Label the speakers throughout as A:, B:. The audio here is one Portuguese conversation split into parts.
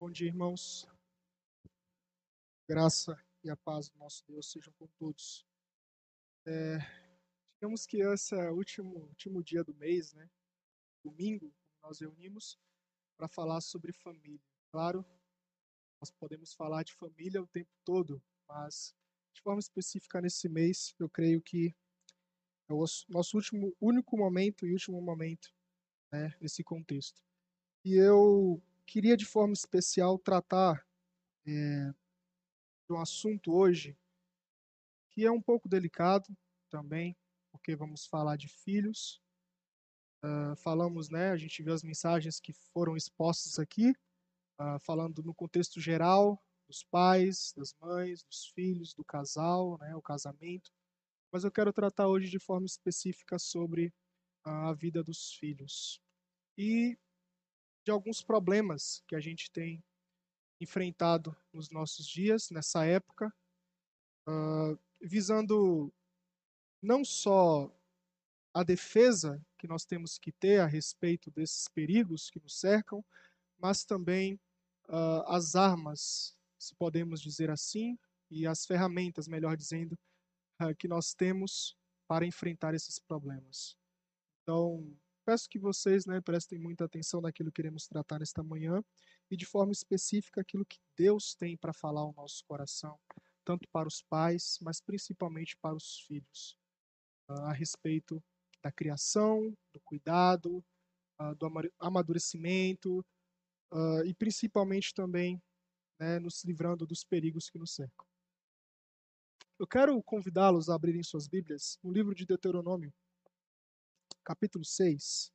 A: Bom dia, irmãos. Graça e a paz do nosso Deus sejam com todos. É, digamos que esse é o último, último dia do mês, né? Domingo, nós reunimos para falar sobre família. Claro, nós podemos falar de família o tempo todo, mas de forma específica nesse mês, eu creio que é o nosso último, único momento e último momento né, nesse contexto. E eu queria de forma especial tratar é, de um assunto hoje que é um pouco delicado também, porque vamos falar de filhos. Uh, falamos, né? A gente viu as mensagens que foram expostas aqui, uh, falando no contexto geral dos pais, das mães, dos filhos, do casal, né? O casamento. Mas eu quero tratar hoje de forma específica sobre a vida dos filhos e de alguns problemas que a gente tem enfrentado nos nossos dias, nessa época, uh, visando não só a defesa que nós temos que ter a respeito desses perigos que nos cercam, mas também uh, as armas, se podemos dizer assim, e as ferramentas, melhor dizendo, uh, que nós temos para enfrentar esses problemas. Então, peço que vocês né, prestem muita atenção naquilo que iremos tratar nesta manhã e, de forma específica, aquilo que Deus tem para falar ao nosso coração, tanto para os pais, mas principalmente para os filhos, uh, a respeito da criação, do cuidado, uh, do amadurecimento uh, e principalmente também né, nos livrando dos perigos que nos cercam. Eu quero convidá-los a abrirem suas Bíblias no livro de Deuteronômio, capítulo 6.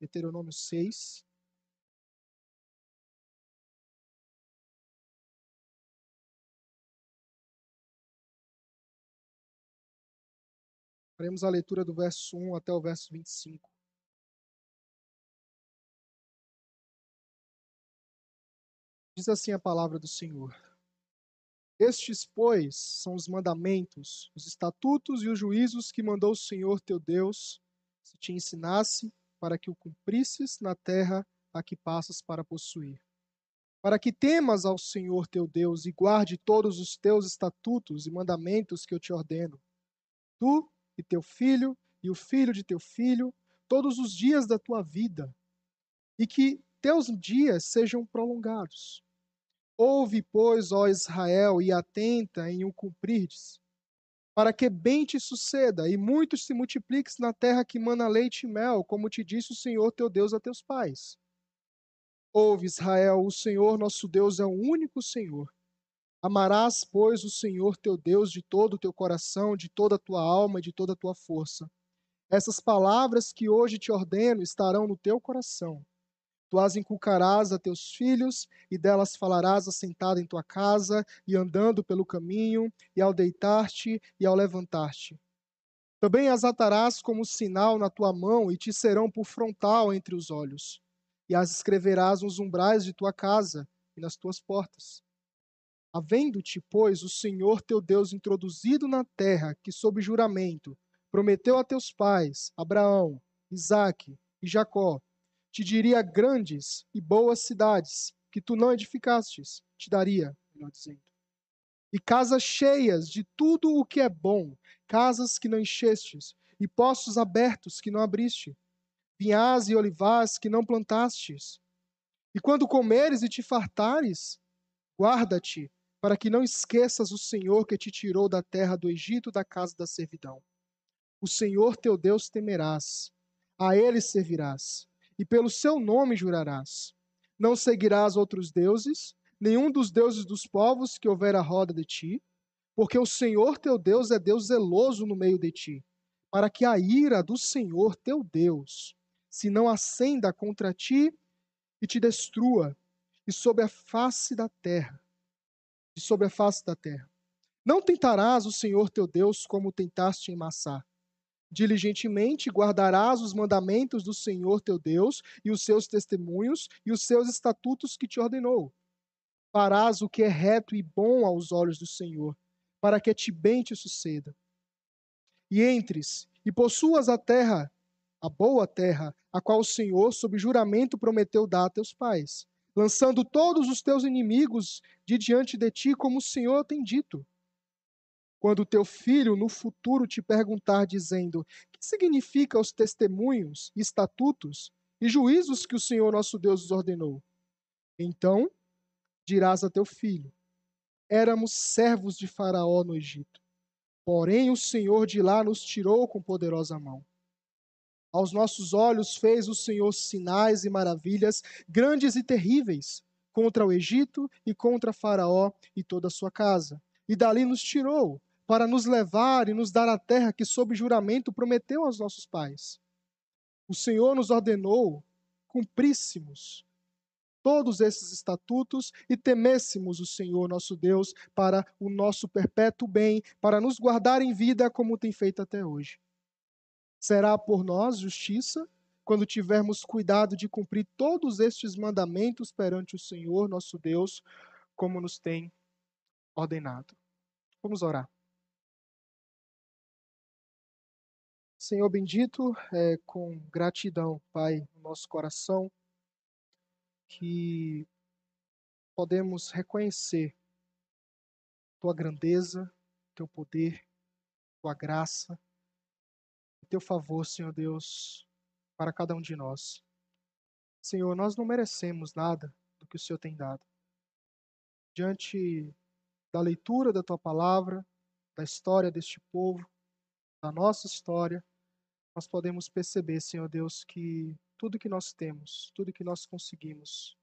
A: Deuteronômio 6. Faremos a leitura do verso 1 até o verso 25. Diz assim a palavra do Senhor. Estes, pois, são os mandamentos, os estatutos e os juízos que mandou o Senhor teu Deus, se te ensinasse, para que o cumprisses na terra a que passas para possuir. Para que temas ao Senhor teu Deus e guarde todos os teus estatutos e mandamentos que eu te ordeno. Tu e teu filho e o filho de teu filho, todos os dias da tua vida, e que teus dias sejam prolongados Ouve, pois, ó Israel, e atenta em o cumprirdes, para que bem te suceda e muito se multipliques na terra que mana leite e mel, como te disse o Senhor teu Deus a teus pais. Ouve, Israel, o Senhor nosso Deus é o único Senhor. Amarás, pois, o Senhor teu Deus de todo o teu coração, de toda a tua alma e de toda a tua força. Essas palavras que hoje te ordeno estarão no teu coração Tu as inculcarás a teus filhos, e delas falarás assentado em tua casa, e andando pelo caminho, e ao deitar-te e ao levantar-te. Também as atarás como sinal na tua mão, e te serão por frontal entre os olhos. E as escreverás nos umbrais de tua casa e nas tuas portas. Havendo-te, pois, o Senhor teu Deus introduzido na terra que, sob juramento, prometeu a teus pais, Abraão, Isaque e Jacó, te diria grandes e boas cidades que tu não edificastes, te daria, melhor dizendo. E casas cheias de tudo o que é bom, casas que não enchestes, e poços abertos que não abriste, vinhas e olivais que não plantastes. E quando comeres e te fartares, guarda-te, para que não esqueças o Senhor que te tirou da terra do Egito, da casa da servidão. O Senhor teu Deus temerás, a ele servirás e pelo seu nome jurarás. Não seguirás outros deuses, nenhum dos deuses dos povos que houver à roda de ti, porque o Senhor teu Deus é Deus zeloso no meio de ti, para que a ira do Senhor teu Deus se não acenda contra ti e te destrua, e sobre a face da terra, e sobre a face da terra. Não tentarás o Senhor teu Deus como tentaste em Massá, Diligentemente guardarás os mandamentos do Senhor teu Deus e os seus testemunhos e os seus estatutos que te ordenou. Farás o que é reto e bom aos olhos do Senhor, para que te bem te suceda. E entres e possuas a terra a boa terra, a qual o Senhor, sob juramento, prometeu dar a teus pais, lançando todos os teus inimigos de diante de ti, como o Senhor tem dito. Quando teu filho no futuro te perguntar, dizendo: Que significa os testemunhos, estatutos e juízos que o Senhor nosso Deus os ordenou? Então dirás a teu filho: Éramos servos de Faraó no Egito. Porém, o Senhor de lá nos tirou com poderosa mão. Aos nossos olhos fez o Senhor sinais e maravilhas grandes e terríveis contra o Egito e contra Faraó e toda a sua casa. E dali nos tirou para nos levar e nos dar a terra que, sob juramento, prometeu aos nossos pais. O Senhor nos ordenou cumpríssemos todos esses estatutos e temêssemos o Senhor nosso Deus para o nosso perpétuo bem, para nos guardar em vida como tem feito até hoje. Será por nós justiça quando tivermos cuidado de cumprir todos estes mandamentos perante o Senhor nosso Deus, como nos tem ordenado. Vamos orar. Senhor bendito, é, com gratidão, Pai, no nosso coração, que podemos reconhecer tua grandeza, teu poder, tua graça, teu favor, Senhor Deus, para cada um de nós. Senhor, nós não merecemos nada do que o Senhor tem dado. Diante da leitura da tua palavra, da história deste povo, da nossa história, nós podemos perceber, Senhor Deus, que tudo que nós temos, tudo que nós conseguimos,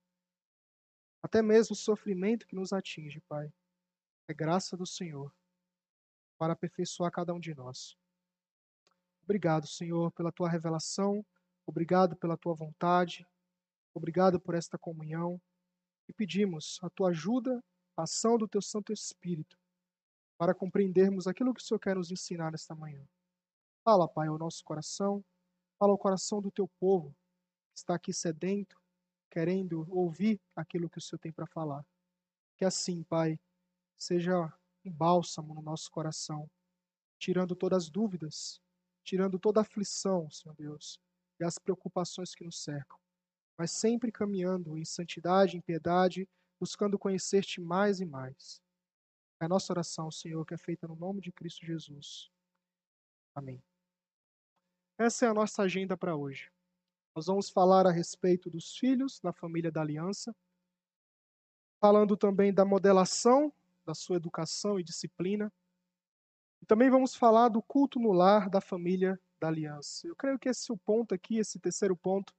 A: até mesmo o sofrimento que nos atinge, Pai, é graça do Senhor para aperfeiçoar cada um de nós. Obrigado, Senhor, pela tua revelação, obrigado pela tua vontade, obrigado por esta comunhão e pedimos a tua ajuda, a ação do teu Santo Espírito para compreendermos aquilo que o Senhor quer nos ensinar nesta manhã. Fala, Pai, ao nosso coração, fala ao coração do teu povo que está aqui sedento, querendo ouvir aquilo que o Senhor tem para falar. Que assim, Pai, seja um bálsamo no nosso coração, tirando todas as dúvidas, tirando toda a aflição, Senhor Deus, e as preocupações que nos cercam, mas sempre caminhando em santidade, em piedade, buscando conhecer-te mais e mais. É a nossa oração, Senhor, que é feita no nome de Cristo Jesus. Amém. Essa é a nossa agenda para hoje. Nós vamos falar a respeito dos filhos na família da aliança, falando também da modelação da sua educação e disciplina, e também vamos falar do culto no lar da família da aliança. Eu creio que esse é ponto aqui, esse terceiro ponto,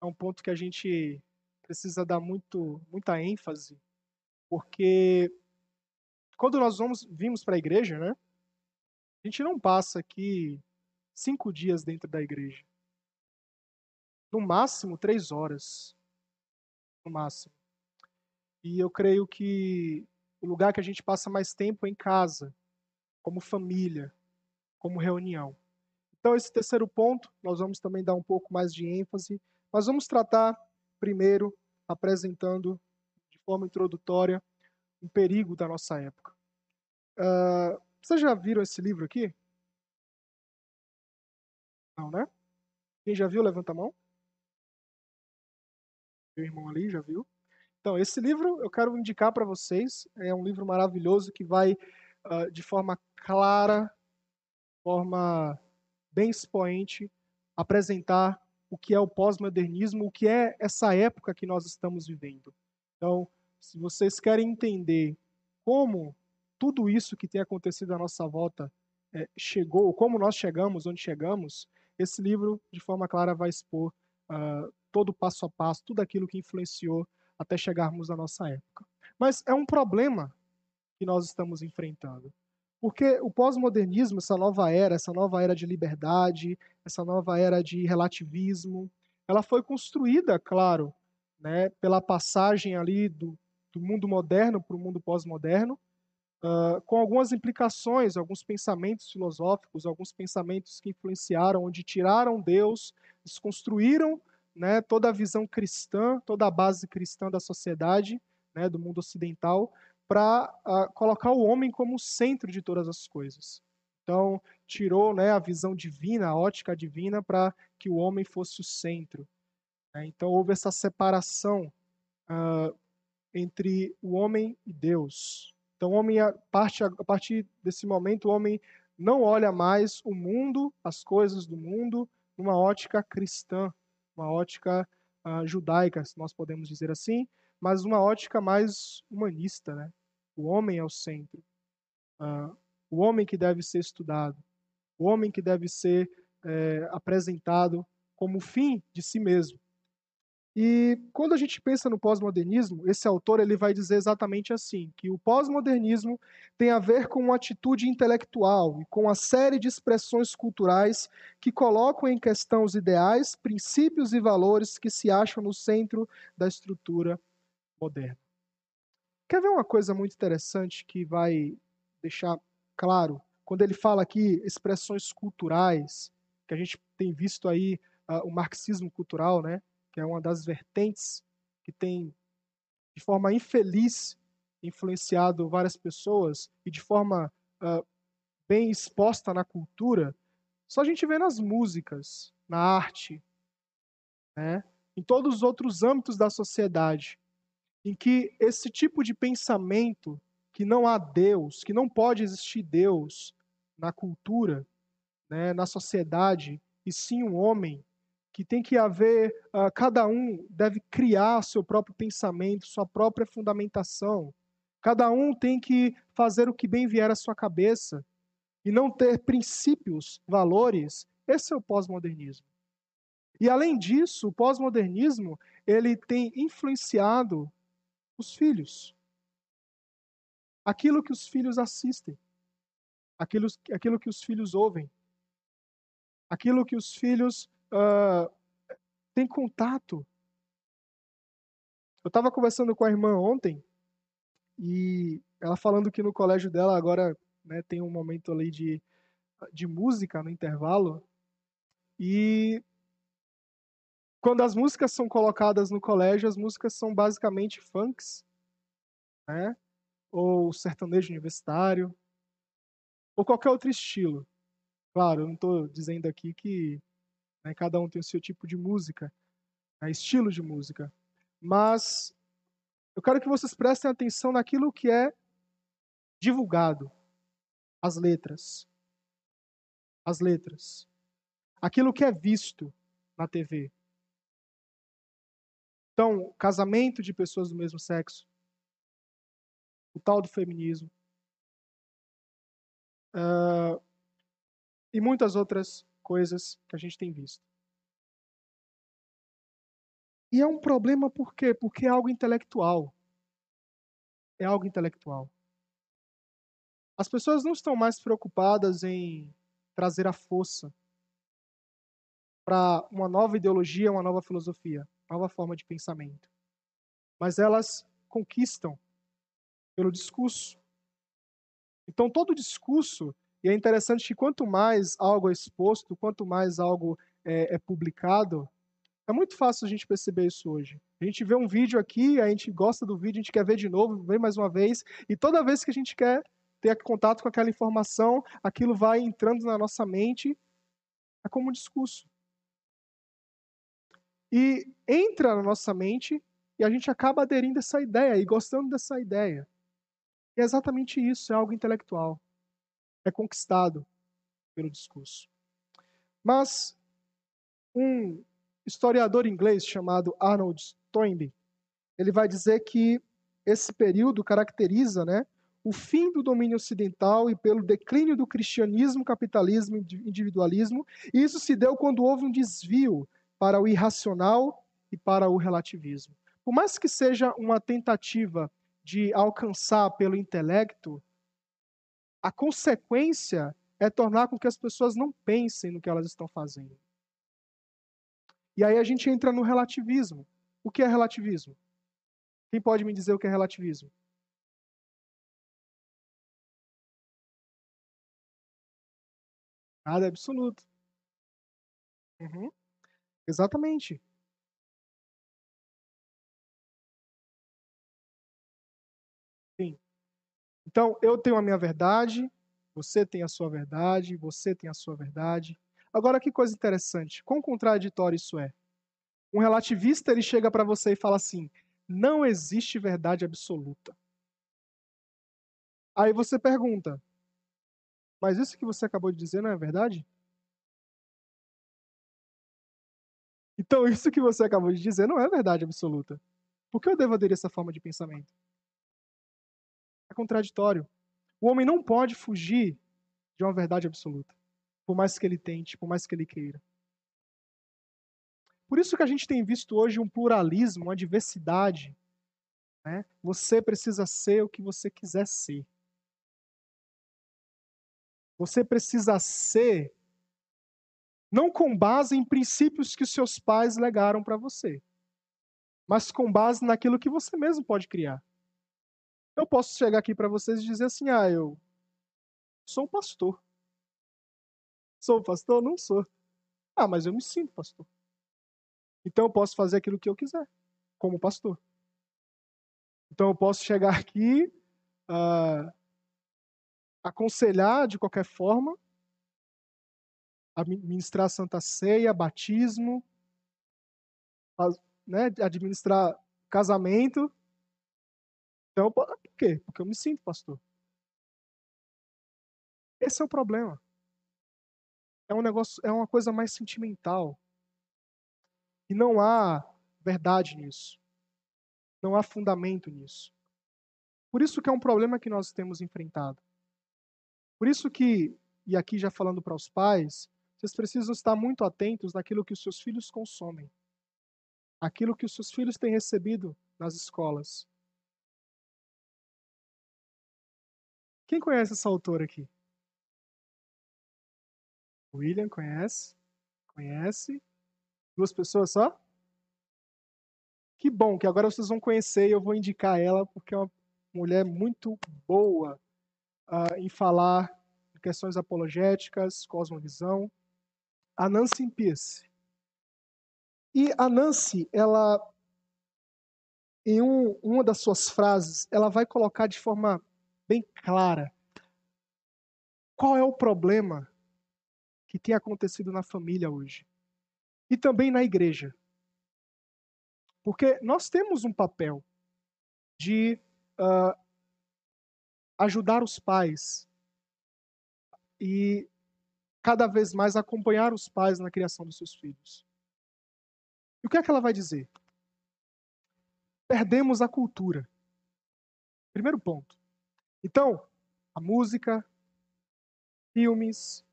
A: é um ponto que a gente precisa dar muito, muita ênfase, porque quando nós vamos, vimos para a igreja, né, a gente não passa aqui cinco dias dentro da igreja. No máximo, três horas. No máximo. E eu creio que o lugar que a gente passa mais tempo é em casa como família, como reunião. Então, esse terceiro ponto, nós vamos também dar um pouco mais de ênfase, mas vamos tratar primeiro, apresentando de forma introdutória, um perigo da nossa época. Uh, vocês já viram esse livro aqui? Não, né? Quem já viu, levanta a mão. Meu irmão ali já viu. Então, esse livro eu quero indicar para vocês. É um livro maravilhoso que vai uh, de forma clara, forma bem expoente, apresentar o que é o pós-modernismo, o que é essa época que nós estamos vivendo. Então, se vocês querem entender como tudo isso que tem acontecido à nossa volta é, chegou, como nós chegamos onde chegamos, esse livro, de forma clara, vai expor uh, todo o passo a passo, tudo aquilo que influenciou até chegarmos à nossa época. Mas é um problema que nós estamos enfrentando. Porque o pós-modernismo, essa nova era, essa nova era de liberdade, essa nova era de relativismo, ela foi construída, claro, né, pela passagem ali do, do mundo moderno para o mundo pós-moderno, uh, com algumas implicações, alguns pensamentos filosóficos, alguns pensamentos que influenciaram, onde tiraram Deus, desconstruíram né, toda a visão cristã, toda a base cristã da sociedade, né, do mundo ocidental, para uh, colocar o homem como o centro de todas as coisas. Então, tirou né, a visão divina, a ótica divina, para que o homem fosse o centro. Né? Então houve essa separação uh, entre o homem e Deus. Então, o homem, a partir, a partir desse momento, o homem não olha mais o mundo, as coisas do mundo, numa ótica cristã, uma ótica uh, judaica, se nós podemos dizer assim, mas uma ótica mais humanista, né? O homem é o centro. Uh, o homem que deve ser estudado. O homem que deve ser é, apresentado como fim de si mesmo. E quando a gente pensa no pós-modernismo, esse autor ele vai dizer exatamente assim, que o pós-modernismo tem a ver com uma atitude intelectual e com a série de expressões culturais que colocam em questão os ideais, princípios e valores que se acham no centro da estrutura moderna. Quer ver uma coisa muito interessante que vai deixar claro quando ele fala aqui expressões culturais, que a gente tem visto aí uh, o marxismo cultural, né? Que é uma das vertentes que tem, de forma infeliz, influenciado várias pessoas e de forma uh, bem exposta na cultura, só a gente vê nas músicas, na arte, né? em todos os outros âmbitos da sociedade, em que esse tipo de pensamento que não há Deus, que não pode existir Deus na cultura, né, na sociedade, e sim um homem, que tem que haver, uh, cada um deve criar seu próprio pensamento, sua própria fundamentação. Cada um tem que fazer o que bem vier à sua cabeça e não ter princípios, valores. Esse é o pós-modernismo. E além disso, o pós-modernismo, ele tem influenciado os filhos. Aquilo que os filhos assistem, aquilo, aquilo que os filhos ouvem, aquilo que os filhos uh, tem contato. Eu estava conversando com a irmã ontem e ela falando que no colégio dela agora né, tem um momento ali de, de música no intervalo. E quando as músicas são colocadas no colégio, as músicas são basicamente funks, né? ou sertanejo universitário, ou qualquer outro estilo. Claro, eu não estou dizendo aqui que né? Cada um tem o seu tipo de música, né? estilo de música. Mas eu quero que vocês prestem atenção naquilo que é divulgado, as letras. As letras. Aquilo que é visto na TV. Então, casamento de pessoas do mesmo sexo, o tal do feminismo, uh, e muitas outras coisas que a gente tem visto. E é um problema por quê? Porque é algo intelectual. É algo intelectual. As pessoas não estão mais preocupadas em trazer a força para uma nova ideologia, uma nova filosofia, nova forma de pensamento. Mas elas conquistam pelo discurso. Então, todo discurso e é interessante que quanto mais algo é exposto, quanto mais algo é, é publicado, é muito fácil a gente perceber isso hoje. A gente vê um vídeo aqui, a gente gosta do vídeo, a gente quer ver de novo, ver mais uma vez, e toda vez que a gente quer ter contato com aquela informação, aquilo vai entrando na nossa mente, é como um discurso. E entra na nossa mente e a gente acaba aderindo a essa ideia e gostando dessa ideia. E é exatamente isso, é algo intelectual é conquistado pelo discurso. Mas um historiador inglês chamado Arnold Toynbee, ele vai dizer que esse período caracteriza, né, o fim do domínio ocidental e pelo declínio do cristianismo, capitalismo e individualismo, e isso se deu quando houve um desvio para o irracional e para o relativismo. Por mais que seja uma tentativa de alcançar pelo intelecto a consequência é tornar com que as pessoas não pensem no que elas estão fazendo. E aí a gente entra no relativismo. O que é relativismo? Quem pode me dizer o que é relativismo? Nada é absoluto. Uhum. Exatamente. Então, eu tenho a minha verdade, Você tem a sua verdade, você tem a sua verdade. Agora, que coisa interessante. Quão contraditório isso é? Um relativista, ele chega para você e fala assim, não existe verdade absoluta. Aí você pergunta, mas isso que você acabou de dizer não é verdade? Então, isso que você acabou de dizer não é verdade absoluta. Por que eu devo aderir a essa forma de pensamento? Contraditório. O homem não pode fugir de uma verdade absoluta, por mais que ele tente, por mais que ele queira. Por isso que a gente tem visto hoje um pluralismo, uma diversidade. Né? Você precisa ser o que você quiser ser. Você precisa ser não com base em princípios que seus pais legaram para você, mas com base naquilo que você mesmo pode criar. Eu posso chegar aqui para vocês e dizer assim: ah, eu sou pastor. Sou pastor? Não sou. Ah, mas eu me sinto pastor. Então eu posso fazer aquilo que eu quiser, como pastor. Então eu posso chegar aqui, uh, aconselhar de qualquer forma, administrar Santa Ceia, batismo, né, administrar casamento. Então, por quê? Porque eu me sinto pastor. Esse é o problema. É um negócio, é uma coisa mais sentimental. E não há verdade nisso. Não há fundamento nisso. Por isso que é um problema que nós temos enfrentado. Por isso que, e aqui já falando para os pais, vocês precisam estar muito atentos naquilo que os seus filhos consomem. Aquilo que os seus filhos têm recebido nas escolas. Quem conhece essa autora aqui? William conhece? Conhece? Duas pessoas só? Que bom que agora vocês vão conhecer e eu vou indicar ela porque é uma mulher muito boa uh, em falar de questões apologéticas, cosmovisão a Nancy Pierce. E a Nancy, ela, em um, uma das suas frases, ela vai colocar de forma bem clara qual é o problema que tem acontecido na família hoje e também na igreja. Porque nós temos um papel de uh, ajudar os pais e cada vez mais acompanhar os pais na criação dos seus filhos. E o que é que ela vai dizer? Perdemos a cultura. Primeiro ponto. Então, a música, filmes,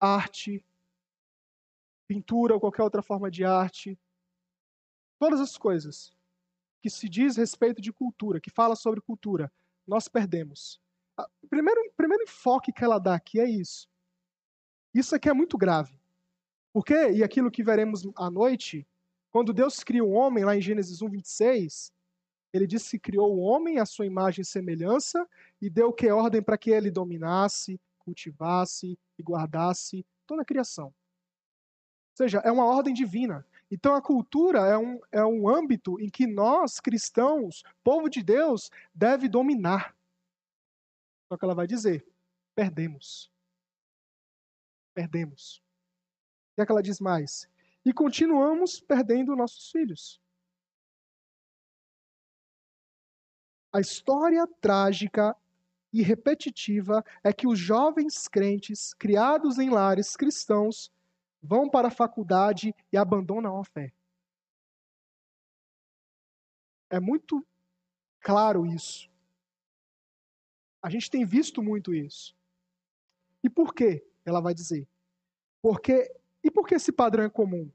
A: arte, pintura ou qualquer outra forma de arte, todas as coisas que se diz respeito de cultura, que fala sobre cultura, nós perdemos. O primeiro, primeiro enfoque que ela dá aqui é isso. Isso aqui é muito grave. Porque, e aquilo que veremos à noite, quando Deus cria o homem, lá em Gênesis 1, 26, ele disse que criou o homem à sua imagem e semelhança e deu que ordem para que ele dominasse, cultivasse e guardasse toda a criação. Ou seja, é uma ordem divina. Então a cultura é um, é um âmbito em que nós, cristãos, povo de Deus, deve dominar. Só que ela vai dizer: perdemos perdemos. O que é que ela diz mais? E continuamos perdendo nossos filhos. A história trágica e repetitiva é que os jovens crentes, criados em lares cristãos, vão para a faculdade e abandonam a fé. É muito claro isso. A gente tem visto muito isso. E por quê? ela vai dizer. Porque e por que esse padrão é comum?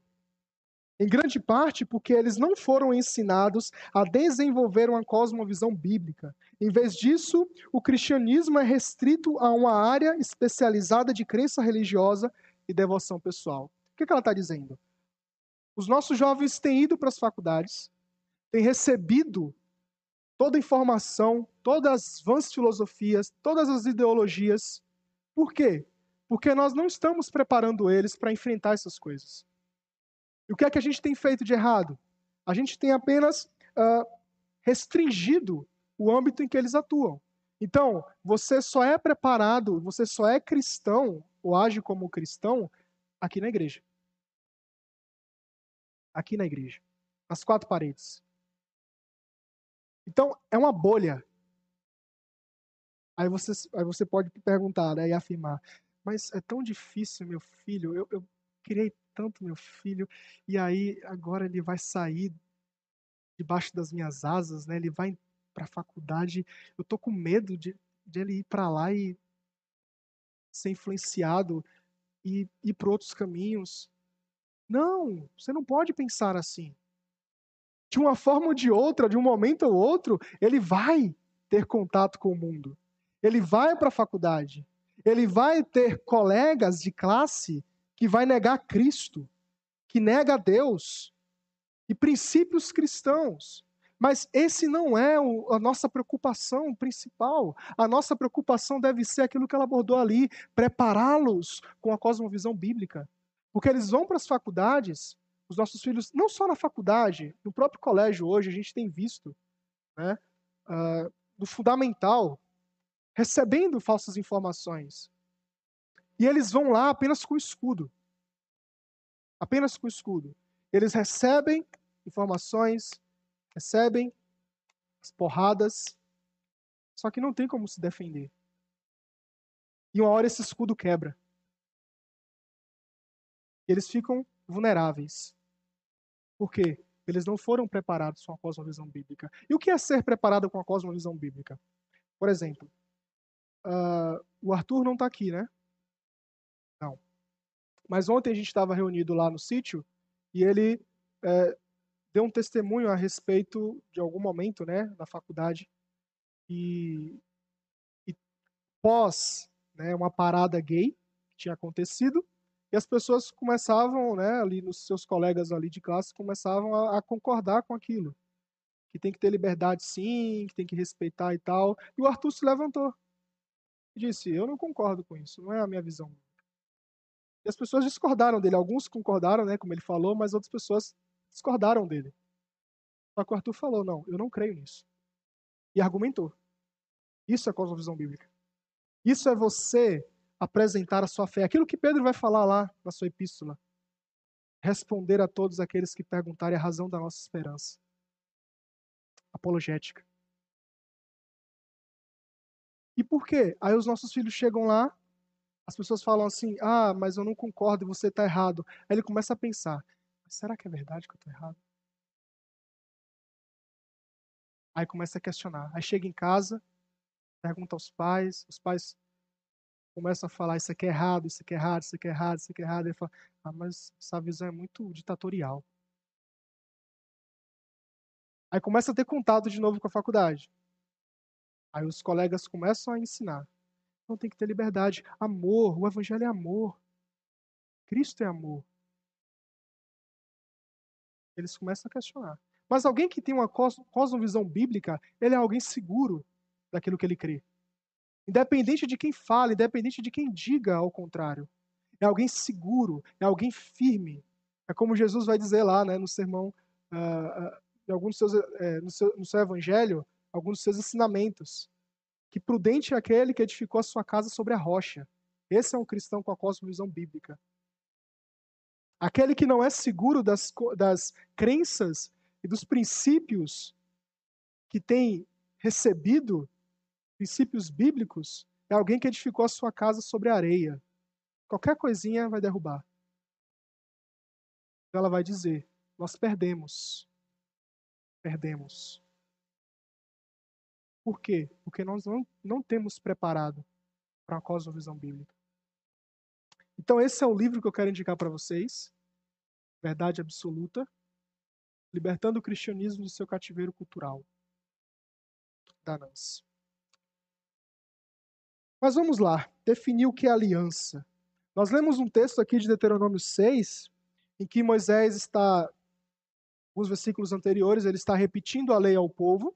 A: Em grande parte porque eles não foram ensinados a desenvolver uma cosmovisão bíblica. Em vez disso, o cristianismo é restrito a uma área especializada de crença religiosa e devoção pessoal. O que ela está dizendo? Os nossos jovens têm ido para as faculdades, têm recebido toda a informação, todas as vãs filosofias, todas as ideologias. Por quê? Porque nós não estamos preparando eles para enfrentar essas coisas. E o que é que a gente tem feito de errado? A gente tem apenas uh, restringido o âmbito em que eles atuam. Então, você só é preparado, você só é cristão, ou age como cristão, aqui na igreja. Aqui na igreja. Nas quatro paredes. Então, é uma bolha. Aí você, aí você pode perguntar né, e afirmar, mas é tão difícil, meu filho, eu, eu criei tanto meu filho, e aí agora ele vai sair debaixo das minhas asas, né? ele vai para a faculdade, eu tô com medo de, de ele ir para lá e ser influenciado e ir para outros caminhos. Não, você não pode pensar assim. De uma forma ou de outra, de um momento ou outro, ele vai ter contato com o mundo. Ele vai para a faculdade. Ele vai ter colegas de classe que vai negar Cristo, que nega Deus e princípios cristãos. Mas esse não é o, a nossa preocupação principal. A nossa preocupação deve ser aquilo que ela abordou ali, prepará-los com a cosmovisão bíblica. Porque eles vão para as faculdades, os nossos filhos, não só na faculdade, no próprio colégio hoje, a gente tem visto, né, uh, no fundamental, recebendo falsas informações. E eles vão lá apenas com o escudo. Apenas com o escudo. Eles recebem informações, recebem as porradas, só que não tem como se defender. E uma hora esse escudo quebra. E eles ficam vulneráveis. Por quê? Eles não foram preparados com a cosmovisão bíblica. E o que é ser preparado com a cosmovisão bíblica? Por exemplo, uh, o Arthur não está aqui, né? Não. Mas ontem a gente estava reunido lá no sítio e ele é, deu um testemunho a respeito de algum momento, né, na faculdade e, e pós, né, uma parada gay que tinha acontecido e as pessoas começavam, né, ali nos seus colegas ali de classe começavam a, a concordar com aquilo, que tem que ter liberdade sim, que tem que respeitar e tal. E o Arthur se levantou e disse: Eu não concordo com isso, não é a minha visão. E as pessoas discordaram dele. Alguns concordaram, né, como ele falou, mas outras pessoas discordaram dele. Só que o Arthur falou: não, eu não creio nisso. E argumentou. Isso é cosmovisão bíblica. Isso é você apresentar a sua fé. Aquilo que Pedro vai falar lá na sua epístola. Responder a todos aqueles que perguntarem a razão da nossa esperança. Apologética. E por quê? Aí os nossos filhos chegam lá, as pessoas falam assim: ah, mas eu não concordo, você está errado. Aí ele começa a pensar: será que é verdade que eu estou errado? Aí começa a questionar. Aí chega em casa, pergunta aos pais, os pais começam a falar isso aqui é errado, isso aqui é errado, isso aqui é errado, isso aqui é errado. Ele fala, ah, mas essa visão é muito ditatorial. Aí começa a ter contato de novo com a faculdade. Aí os colegas começam a ensinar. Então tem que ter liberdade. Amor, o evangelho é amor. Cristo é amor eles começam a questionar. Mas alguém que tem uma cosmovisão bíblica, ele é alguém seguro daquilo que ele crê. Independente de quem fale, independente de quem diga ao contrário. É alguém seguro, é alguém firme. É como Jesus vai dizer lá né, no sermão, uh, uh, em seus, uh, no, seu, no seu evangelho, alguns dos seus ensinamentos. Que prudente é aquele que edificou a sua casa sobre a rocha. Esse é um cristão com a cosmovisão bíblica. Aquele que não é seguro das, das crenças e dos princípios que tem recebido, princípios bíblicos, é alguém que edificou a sua casa sobre areia. Qualquer coisinha vai derrubar. Ela vai dizer: Nós perdemos. Perdemos. Por quê? Porque nós não, não temos preparado para a cosmovisão bíblica. Então, esse é o livro que eu quero indicar para vocês. Verdade Absoluta. Libertando o cristianismo do seu cativeiro cultural. Da Nance. Mas vamos lá, definir o que é aliança. Nós lemos um texto aqui de Deuteronômio 6, em que Moisés está, os versículos anteriores, ele está repetindo a lei ao povo,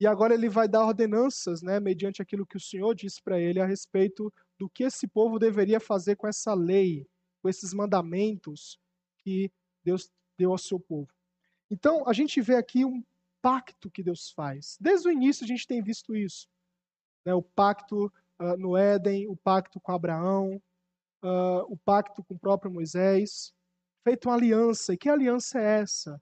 A: e agora ele vai dar ordenanças, né, mediante aquilo que o Senhor disse para ele a respeito do que esse povo deveria fazer com essa lei, com esses mandamentos que Deus deu ao seu povo. Então, a gente vê aqui um pacto que Deus faz. Desde o início a gente tem visto isso. né, o pacto uh, no Éden, o pacto com Abraão, uh, o pacto com o próprio Moisés, feito uma aliança. E que aliança é essa?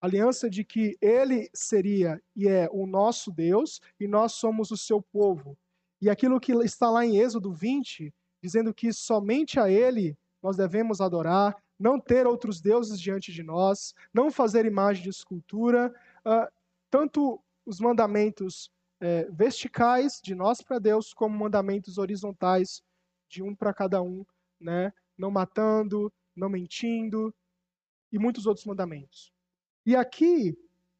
A: Aliança de que ele seria e é o nosso Deus e nós somos o seu povo. E aquilo que está lá em Êxodo 20, dizendo que somente a ele nós devemos adorar, não ter outros deuses diante de nós, não fazer imagem de escultura, uh, tanto os mandamentos é, verticais de nós para Deus, como mandamentos horizontais de um para cada um, né? não matando, não mentindo e muitos outros mandamentos. E aqui,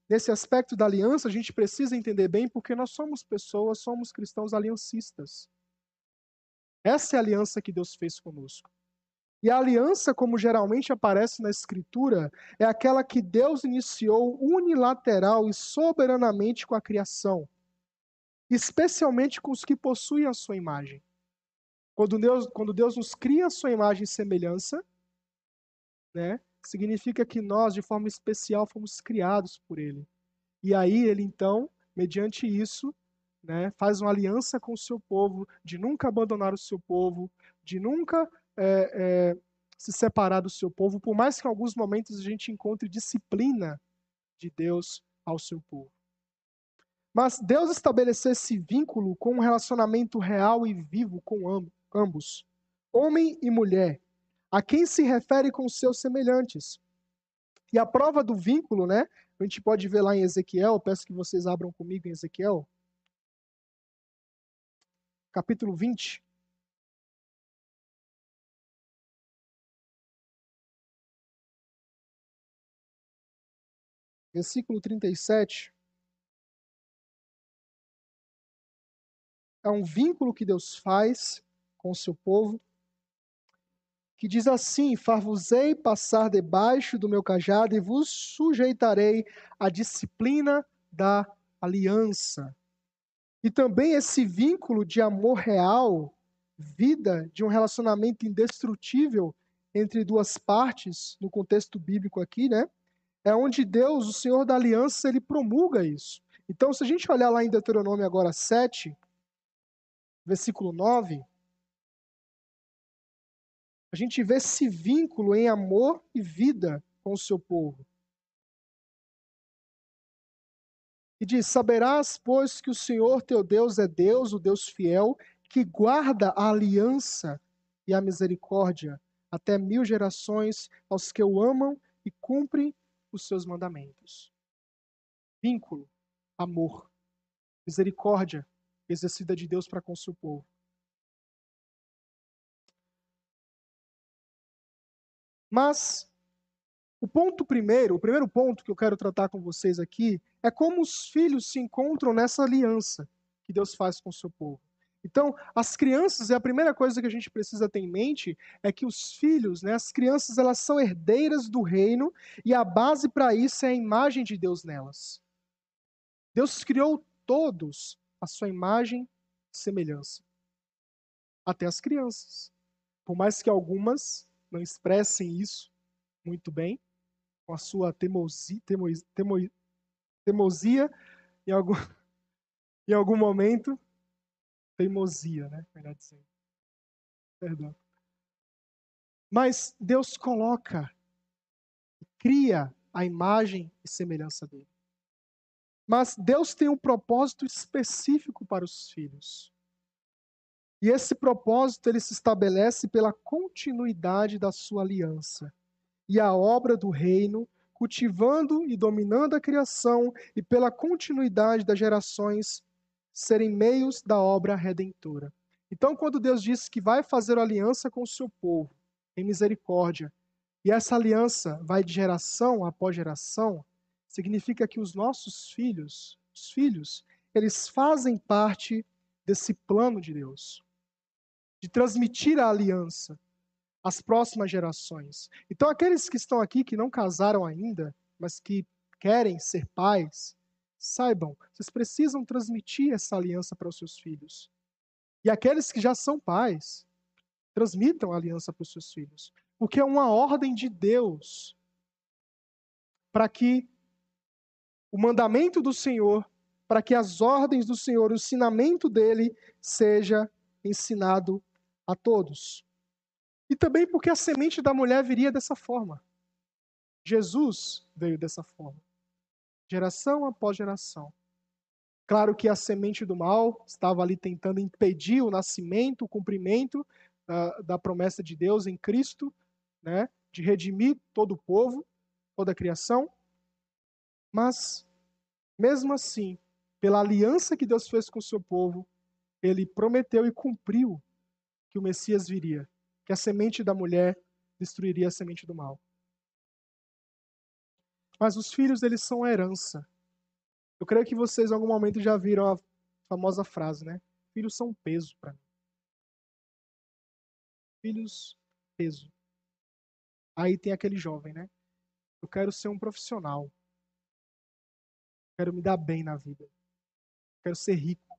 A: nesse aspecto da aliança, a gente precisa entender bem porque nós somos pessoas, somos cristãos aliancistas. Essa é a aliança que Deus fez conosco. E a aliança, como geralmente aparece na Escritura, é aquela que Deus iniciou unilateral e soberanamente com a criação, especialmente com os que possuem a sua imagem. Quando Deus, quando Deus nos cria a sua imagem e semelhança, né, significa que nós, de forma especial, fomos criados por Ele. E aí ele então, mediante isso, né, faz uma aliança com o seu povo, de nunca abandonar o seu povo, de nunca é, é, se separar do seu povo, por mais que em alguns momentos a gente encontre disciplina de Deus ao seu povo. Mas Deus estabeleceu esse vínculo com um relacionamento real e vivo com ambos, homem e mulher, a quem se refere com seus semelhantes. E a prova do vínculo, né? A gente pode ver lá em Ezequiel, peço que vocês abram comigo em Ezequiel, capítulo 20. Versículo 37. É um vínculo que Deus faz com o seu povo que diz assim: Far-vos-ei passar debaixo do meu cajado e vos sujeitarei à disciplina da aliança. E também esse vínculo de amor real, vida de um relacionamento indestrutível entre duas partes, no contexto bíblico aqui, né? É onde Deus, o Senhor da aliança, ele promulga isso. Então, se a gente olhar lá em Deuteronômio agora 7, versículo 9, a gente vê esse vínculo em amor e vida com o seu povo. E diz: Saberás, pois, que o Senhor teu Deus é Deus, o Deus fiel, que guarda a aliança e a misericórdia até mil gerações aos que o amam e cumprem os seus mandamentos. Vínculo, amor, misericórdia exercida de Deus para com o seu povo. Mas o ponto primeiro, o primeiro ponto que eu quero tratar com vocês aqui é como os filhos se encontram nessa aliança que Deus faz com o seu povo. Então, as crianças, e a primeira coisa que a gente precisa ter em mente é que os filhos, né, as crianças, elas são herdeiras do reino e a base para isso é a imagem de Deus nelas. Deus criou todos a sua imagem e semelhança. Até as crianças. Por mais que algumas não expressem isso muito bem, com a sua teimosia, em, algum, em algum momento, teimosia, né? Melhor dizendo. Perdão. Mas Deus coloca, cria a imagem e semelhança dele. Mas Deus tem um propósito específico para os filhos. E esse propósito ele se estabelece pela continuidade da sua aliança e a obra do reino, cultivando e dominando a criação e pela continuidade das gerações serem meios da obra redentora. Então, quando Deus diz que vai fazer aliança com o seu povo em misericórdia, e essa aliança vai de geração após geração, significa que os nossos filhos, os filhos, eles fazem parte desse plano de Deus de transmitir a aliança às próximas gerações. Então, aqueles que estão aqui que não casaram ainda, mas que querem ser pais, saibam, vocês precisam transmitir essa aliança para os seus filhos. E aqueles que já são pais, transmitam a aliança para os seus filhos. Porque é uma ordem de Deus para que o mandamento do Senhor para que as ordens do Senhor, o ensinamento dele, seja ensinado a todos. E também porque a semente da mulher viria dessa forma. Jesus veio dessa forma. Geração após geração. Claro que a semente do mal estava ali tentando impedir o nascimento, o cumprimento uh, da promessa de Deus em Cristo, né, de redimir todo o povo, toda a criação. Mas, mesmo assim, pela aliança que Deus fez com o seu povo, ele prometeu e cumpriu que o Messias viria, que a semente da mulher destruiria a semente do mal. Mas os filhos, eles são a herança. Eu creio que vocês em algum momento já viram a famosa frase, né? Filhos são peso para mim. Filhos, peso. Aí tem aquele jovem, né? Eu quero ser um profissional. Quero me dar bem na vida. Quero ser rico.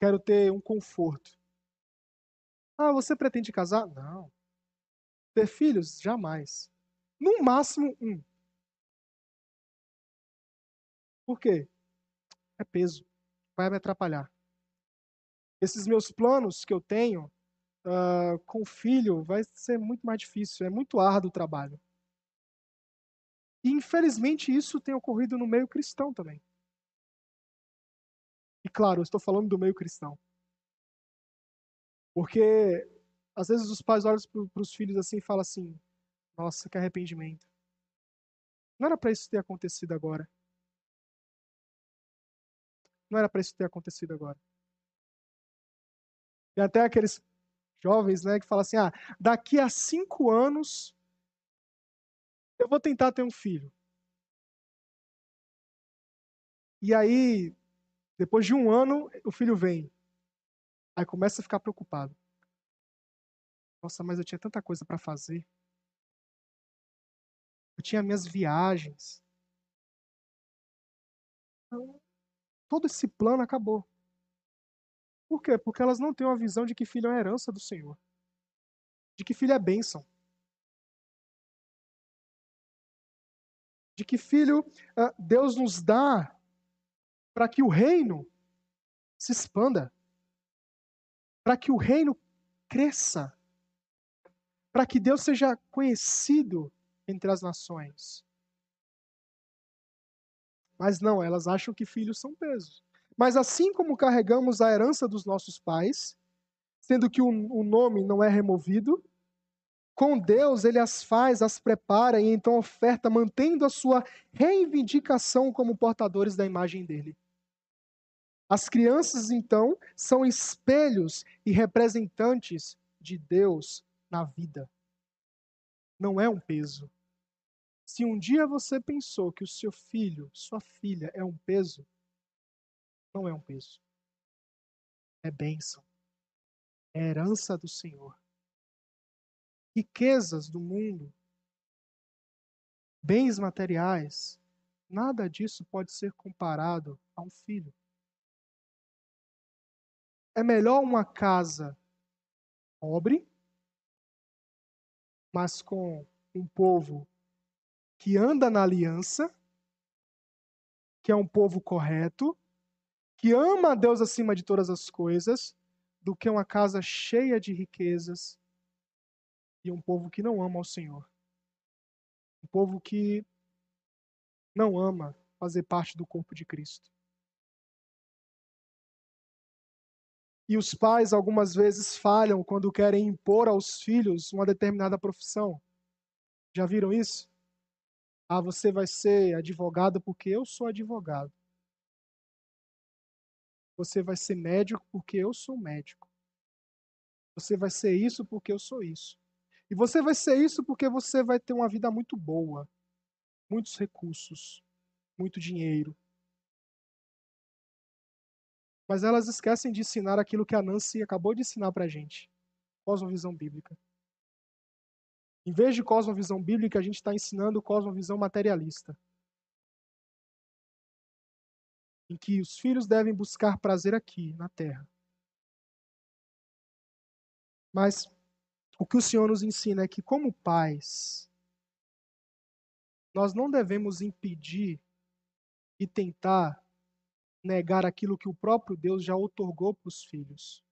A: Quero ter um conforto. Ah, você pretende casar? Não. Ter filhos? Jamais. No máximo um. Por quê? É peso. Vai me atrapalhar. Esses meus planos que eu tenho uh, com filho vai ser muito mais difícil. É muito árduo o trabalho. E infelizmente isso tem ocorrido no meio cristão também. E claro, eu estou falando do meio cristão. Porque às vezes os pais olham para os filhos assim e falam assim: Nossa, que arrependimento. Não era para isso ter acontecido agora. Não era para isso ter acontecido agora. E até aqueles jovens né, que falam assim: Ah, daqui a cinco anos eu vou tentar ter um filho. E aí, depois de um ano, o filho vem. Aí começa a ficar preocupado. Nossa, mas eu tinha tanta coisa para fazer. Eu tinha minhas viagens. Então, todo esse plano acabou. Por quê? Porque elas não têm uma visão de que filho é uma herança do Senhor. De que filho é bênção. De que filho ah, Deus nos dá para que o reino se expanda, para que o reino cresça, para que Deus seja conhecido entre as nações. Mas não, elas acham que filhos são pesos. Mas assim como carregamos a herança dos nossos pais, sendo que o, o nome não é removido, com Deus ele as faz, as prepara e então oferta, mantendo a sua reivindicação como portadores da imagem dele. As crianças, então, são espelhos e representantes de Deus na vida. Não é um peso. Se um dia você pensou que o seu filho, sua filha é um peso, não é um peso. É bênção. É herança do Senhor. Riquezas do mundo, bens materiais, nada disso pode ser comparado a um filho. É melhor uma casa pobre, mas com um povo que anda na aliança, que é um povo correto, que ama a Deus acima de todas as coisas, do que uma casa cheia de riquezas e um povo que não ama ao Senhor. Um povo que não ama fazer parte do corpo de Cristo. E os pais algumas vezes falham quando querem impor aos filhos uma determinada profissão. Já viram isso? Ah, você vai ser advogado porque eu sou advogado. Você vai ser médico porque eu sou médico. Você vai ser isso porque eu sou isso. E você vai ser isso porque você vai ter uma vida muito boa, muitos recursos, muito dinheiro, mas elas esquecem de ensinar aquilo que a Nancy acabou de ensinar para a gente. Cosmovisão bíblica. Em vez de cosmovisão bíblica, a gente está ensinando cosmovisão materialista. Em que os filhos devem buscar prazer aqui, na terra. Mas o que o Senhor nos ensina é que, como pais, nós não devemos impedir e tentar negar aquilo que o próprio Deus já otorgou para os filhos.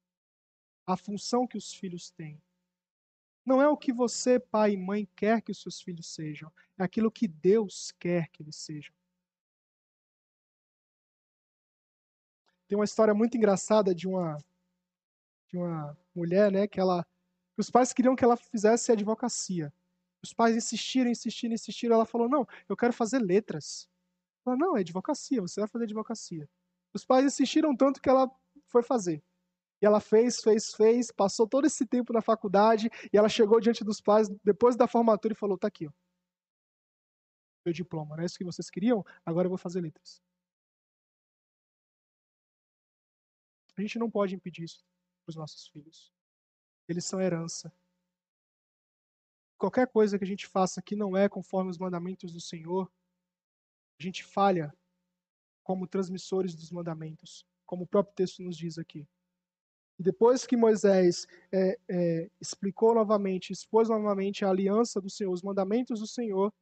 A: A função que os filhos têm. Não é o que você, pai e mãe, quer que os seus filhos sejam, é aquilo que Deus quer que eles sejam. Tem uma história muito engraçada de uma de uma mulher, né, que ela os pais queriam que ela fizesse advocacia. Os pais insistiram, insistiram, insistiram. Ela falou: Não, eu quero fazer letras. Ela, não, é advocacia, você vai fazer advocacia. Os pais insistiram tanto que ela foi fazer. E ela fez, fez, fez, passou todo esse tempo na faculdade e ela chegou diante dos pais depois da formatura e falou: Tá aqui, ó. Meu diploma, não é isso que vocês queriam? Agora eu vou fazer letras. A gente não pode impedir isso para os nossos filhos. Eles são herança. Qualquer coisa que a gente faça que não é conforme os mandamentos do Senhor, a gente falha como transmissores dos mandamentos, como o próprio texto nos diz aqui. E depois que Moisés é, é, explicou novamente, expôs novamente a aliança do Senhor, os mandamentos do Senhor,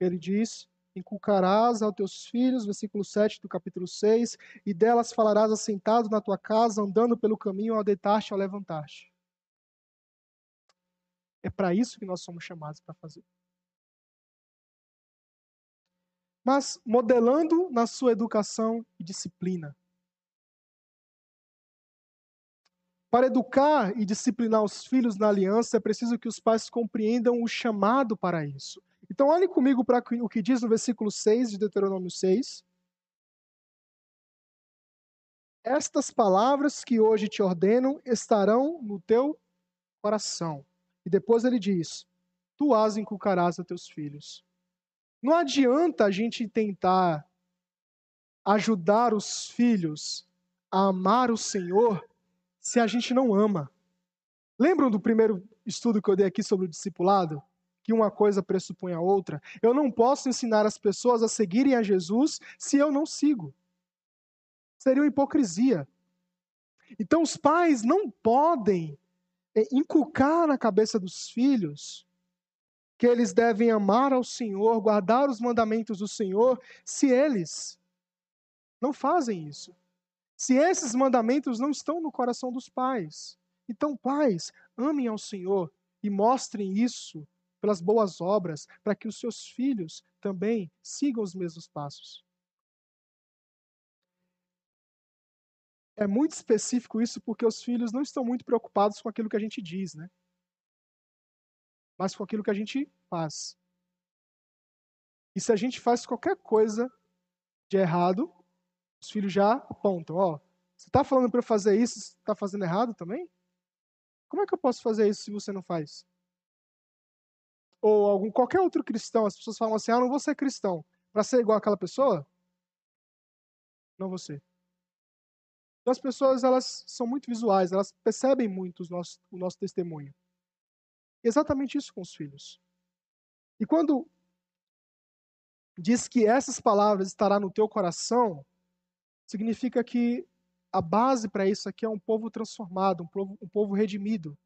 A: ele diz: inculcarás aos teus filhos, versículo 7 do capítulo 6, e delas falarás assentado na tua casa, andando pelo caminho ao deitar-te ao levantar-te. É para isso que nós somos chamados para fazer. Mas modelando na sua educação e disciplina. Para educar e disciplinar os filhos na aliança, é preciso que os pais compreendam o chamado para isso. Então, olhe comigo para o que diz no versículo 6 de Deuteronômio 6. Estas palavras que hoje te ordeno estarão no teu coração. E depois ele diz: Tu as inculcarás a teus filhos. Não adianta a gente tentar ajudar os filhos a amar o Senhor se a gente não ama. Lembram do primeiro estudo que eu dei aqui sobre o discipulado? que uma coisa pressupõe a outra. Eu não posso ensinar as pessoas a seguirem a Jesus se eu não sigo. Seria uma hipocrisia. Então, os pais não podem inculcar na cabeça dos filhos que eles devem amar ao Senhor, guardar os mandamentos do Senhor, se eles não fazem isso. Se esses mandamentos não estão no coração dos pais. Então, pais, amem ao Senhor e mostrem isso pelas boas obras, para que os seus filhos também sigam os mesmos passos. É muito específico isso porque os filhos não estão muito preocupados com aquilo que a gente diz, né? Mas com aquilo que a gente faz. E se a gente faz qualquer coisa de errado, os filhos já apontam, ó, você está falando para eu fazer isso, você está fazendo errado também? Como é que eu posso fazer isso se você não faz? ou algum qualquer outro cristão, as pessoas falam assim: "Ah, não vou ser cristão para ser igual aquela pessoa". Não você. Então, as pessoas elas são muito visuais, elas percebem muito os nossos, o nosso testemunho. Exatamente isso com os filhos. E quando diz que essas palavras estará no teu coração, significa que a base para isso aqui é um povo transformado, um povo, um povo redimido.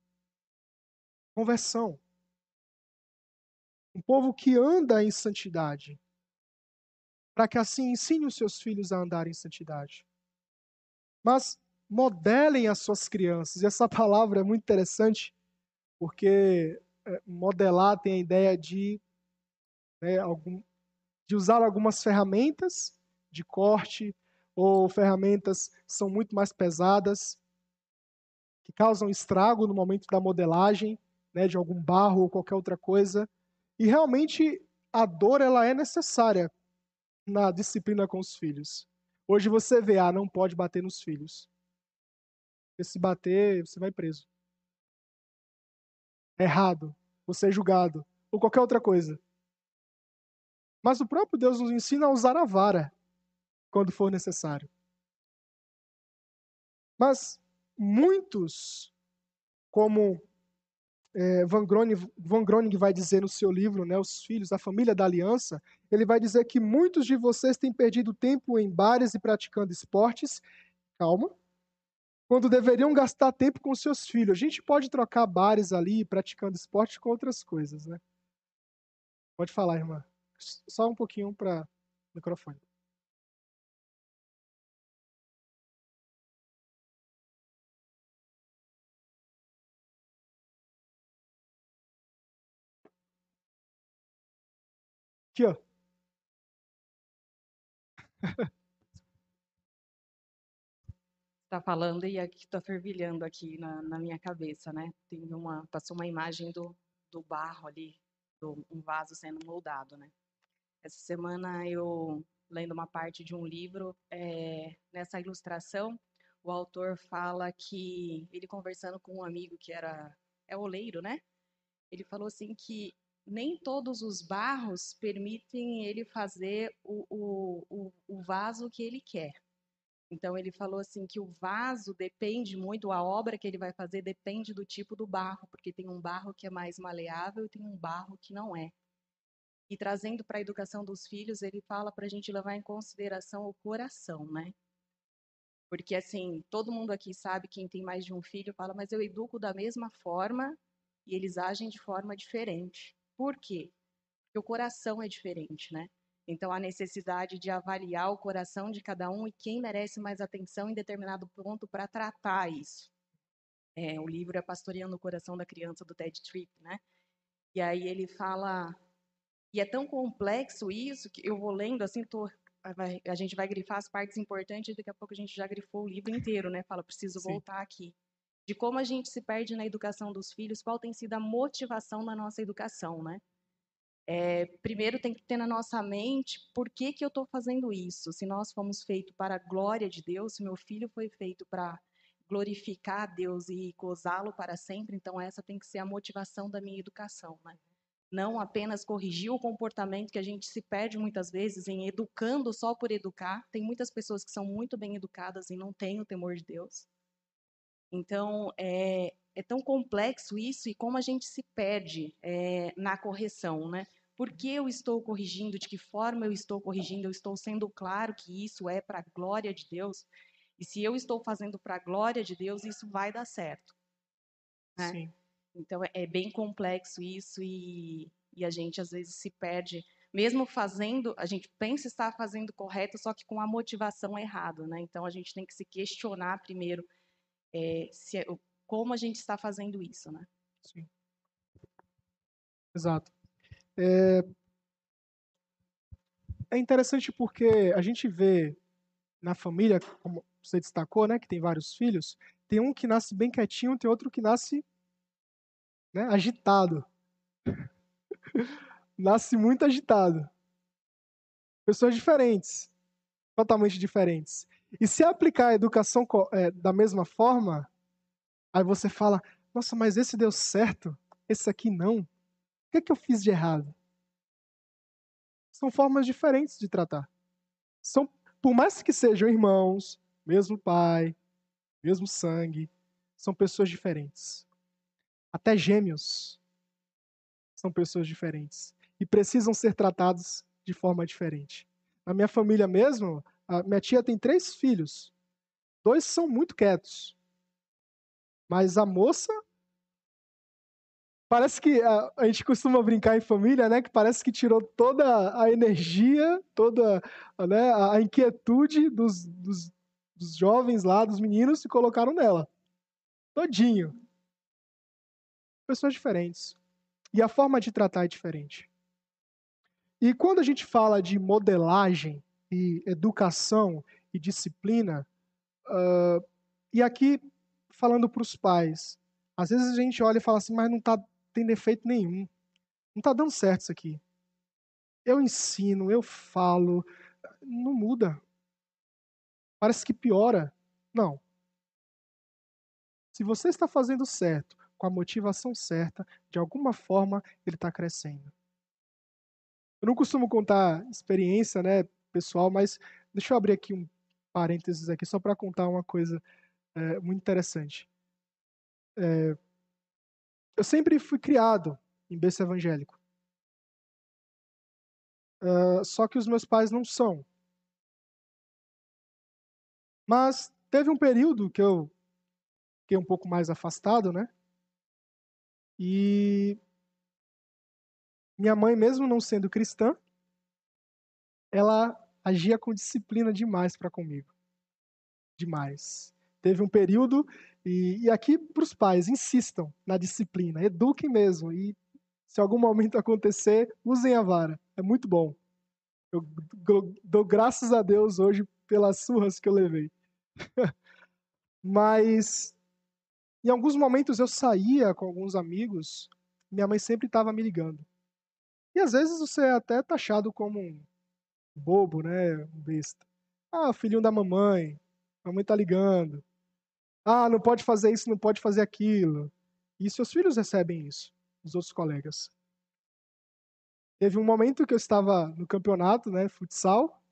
A: Conversão. Um povo que anda em santidade, para que assim ensine os seus filhos a andar em santidade. Mas modelem as suas crianças. E essa palavra é muito interessante, porque é, modelar tem a ideia de, né, algum, de usar algumas ferramentas de corte ou ferramentas são muito mais pesadas, que causam estrago no momento da modelagem, né, de algum barro ou qualquer outra coisa. E realmente a dor ela é necessária na disciplina com os filhos. Hoje você vê, ah, não pode bater nos filhos. Porque se bater, você vai preso. É errado, você é julgado, ou qualquer outra coisa. Mas o próprio Deus nos ensina a usar a vara quando for necessário. Mas muitos, como é, Van, Groning, Van Groning vai dizer no seu livro, né, Os Filhos, a Família da Aliança, ele vai dizer que muitos de vocês têm perdido tempo em bares e praticando esportes. Calma. Quando deveriam gastar tempo com seus filhos. A gente pode trocar bares ali, praticando esporte com outras coisas, né? Pode falar, irmã. Só um pouquinho para microfone. Aqui, ó.
B: Está falando e aqui está fervilhando aqui na, na, minha cabeça, né? Tem uma, passou uma imagem do, do barro ali, do, um vaso sendo moldado, né? Essa semana eu lendo uma parte de um livro, é, nessa ilustração, o autor fala que ele conversando com um amigo que era é oleiro, né? Ele falou assim que nem todos os barros permitem ele fazer o, o, o, vaso que ele quer. Então ele falou assim que o vaso depende muito, a obra que ele vai fazer depende do tipo do barro, porque tem um barro que é mais maleável e tem um barro que não é. E trazendo para a educação dos filhos, ele fala para a gente levar em consideração o coração, né? Porque assim, todo mundo aqui sabe, quem tem mais de um filho fala, mas eu educo da mesma forma e eles agem de forma diferente. Por quê? Porque o coração é diferente, né? Então, a necessidade de avaliar o coração de cada um e quem merece mais atenção em determinado ponto para tratar isso. É, o livro é Pastoreando o Coração da Criança, do Ted Tripp, né? E aí ele fala... E é tão complexo isso que eu vou lendo, assim, tô, a gente vai grifar as partes importantes e daqui a pouco a gente já grifou o livro inteiro, né? Fala, preciso Sim. voltar aqui de como a gente se perde na educação dos filhos, qual tem sido a motivação na nossa educação, né? É, primeiro tem que ter na nossa mente por que, que eu estou fazendo isso. Se nós fomos feitos para a glória de Deus, se meu filho foi feito para glorificar a Deus e gozá-lo para sempre, então essa tem que ser a motivação da minha educação, né? Não apenas corrigir o comportamento que a gente se perde muitas vezes em educando só por educar. Tem muitas pessoas que são muito bem educadas e não têm o temor de Deus. Então, é, é tão complexo isso e como a gente se perde é, na correção, né? Por que eu estou corrigindo? De que forma eu estou corrigindo? Eu estou sendo claro que isso é para a glória de Deus? E se eu estou fazendo para a glória de Deus, isso vai dar certo. Né? Sim. Então, é, é bem complexo isso e, e a gente, às vezes, se perde mesmo fazendo, a gente pensa estar fazendo correto, só que com a motivação errada, né? Então a gente tem que se questionar primeiro é, se, como a gente está fazendo isso, né? Sim.
A: Exato. É, é interessante porque a gente vê na família, como você destacou, né, que tem vários filhos, tem um que nasce bem quietinho, tem outro que nasce né, agitado. nasce muito agitado. Pessoas diferentes, totalmente diferentes. E se aplicar a educação é, da mesma forma, aí você fala: nossa, mas esse deu certo, esse aqui não. O que, é que eu fiz de errado? São formas diferentes de tratar. São, por mais que sejam irmãos, mesmo pai, mesmo sangue, são pessoas diferentes. Até gêmeos são pessoas diferentes e precisam ser tratados de forma diferente. Na minha família mesmo, a minha tia tem três filhos. Dois são muito quietos. Mas a moça. Parece que a, a, gente costuma brincar em família, né? Que parece que tirou toda a energia, toda né, a inquietude dos, dos, dos jovens lá, dos meninos, e colocaram nela. Todinho. Pessoas diferentes. E a forma de tratar é diferente. E quando a gente fala de modelagem, e educação e disciplina. Uh, e aqui, falando para os pais, às vezes a gente olha e fala assim, mas não está tem defeito nenhum. Não está dando certo isso aqui. Eu ensino, eu falo, não muda. Parece que piora. Não. Se você está fazendo certo, com a motivação certa, de alguma forma ele está crescendo. Eu não costumo contar experiência, né, pessoal, mas deixa eu abrir aqui um parênteses aqui só para contar uma coisa é, muito interessante. É, eu sempre fui criado em berço evangélico. Uh, só que os meus pais não são. Mas teve um período que eu fiquei um pouco mais afastado, né? E minha mãe, mesmo não sendo cristã, ela agia com disciplina demais para comigo. Demais. Teve um período, e, e aqui para os pais, insistam na disciplina, eduquem mesmo. E Se algum momento acontecer, usem a vara. É muito bom. Eu dou graças a Deus hoje pelas surras que eu levei. Mas em alguns momentos eu saía com alguns amigos, minha mãe sempre estava me ligando. E às vezes você é até taxado como um bobo, né? Besta. Ah, filhinho da mamãe, mamãe tá ligando. Ah, não pode fazer isso, não pode fazer aquilo. E seus filhos recebem isso, dos outros colegas. Teve um momento que eu estava no campeonato, né, futsal,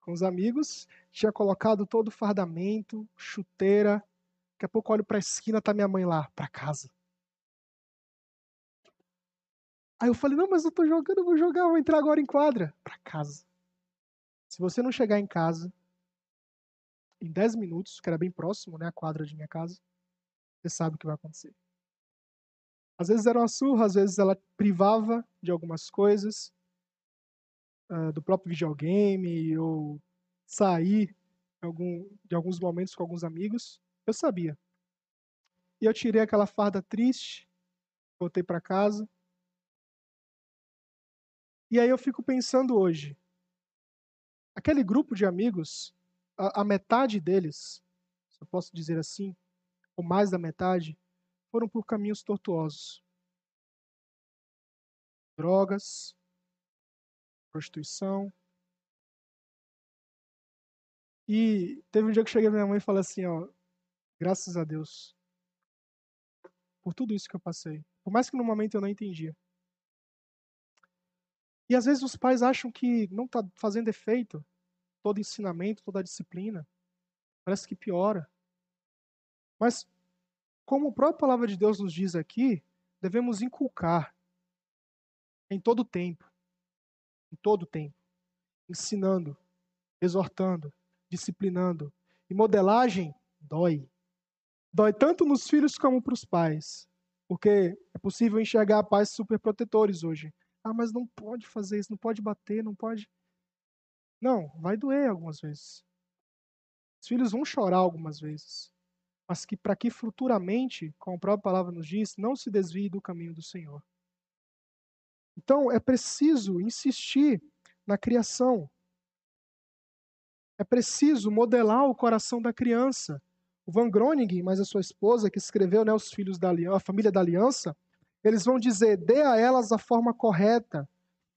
A: com os amigos, tinha colocado todo o fardamento, chuteira. Daqui a pouco olho para a esquina, tá minha mãe lá, para casa. Aí eu falei: "Não, mas eu tô jogando, eu vou jogar, vou entrar agora em quadra, para casa". Se você não chegar em casa em 10 minutos, que era bem próximo, né, a quadra de minha casa, você sabe o que vai acontecer. Às vezes era uma surra, às vezes ela privava de algumas coisas, uh, do próprio videogame, ou sair algum, de alguns momentos com alguns amigos. Eu sabia. E eu tirei aquela farda triste, voltei para casa. E aí eu fico pensando hoje, aquele grupo de amigos, a, a metade deles, se eu posso dizer assim, ou mais da metade, foram por caminhos tortuosos. Drogas, prostituição. E teve um dia que eu cheguei à minha mãe e falei assim, ó, graças a Deus por tudo isso que eu passei. Por mais que no momento eu não entendia. E às vezes os pais acham que não está fazendo efeito todo ensinamento, toda disciplina. Parece que piora. Mas como a própria palavra de Deus nos diz aqui, devemos inculcar em todo tempo, em todo tempo, ensinando, exortando, disciplinando. E modelagem dói. Dói tanto nos filhos como para os pais. Porque é possível enxergar pais superprotetores hoje. Ah, mas não pode fazer isso, não pode bater, não pode. Não, vai doer algumas vezes. Os filhos vão chorar algumas vezes mas que para que futuramente, como a própria palavra nos diz, não se desvie do caminho do Senhor. Então, é preciso insistir na criação. É preciso modelar o coração da criança. O Van Groningen, mas a sua esposa, que escreveu né, os filhos da a família da aliança, eles vão dizer: dê a elas a forma correta,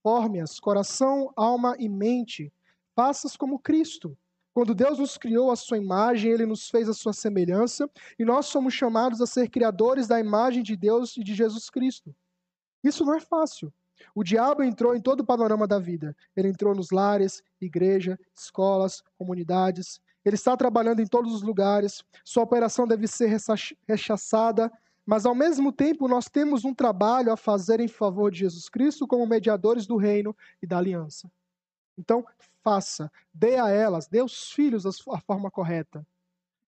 A: forme-as, coração, alma e mente, faças como Cristo. Quando Deus nos criou a sua imagem, ele nos fez a sua semelhança, e nós somos chamados a ser criadores da imagem de Deus e de Jesus Cristo. Isso não é fácil. O diabo entrou em todo o panorama da vida. Ele entrou nos lares, igreja, escolas, comunidades. Ele está trabalhando em todos os lugares. Sua operação deve ser rechaçada, mas ao mesmo tempo nós temos um trabalho a fazer em favor de Jesus Cristo como mediadores do reino e da aliança. Então, faça, dê a elas, dê aos filhos a forma correta.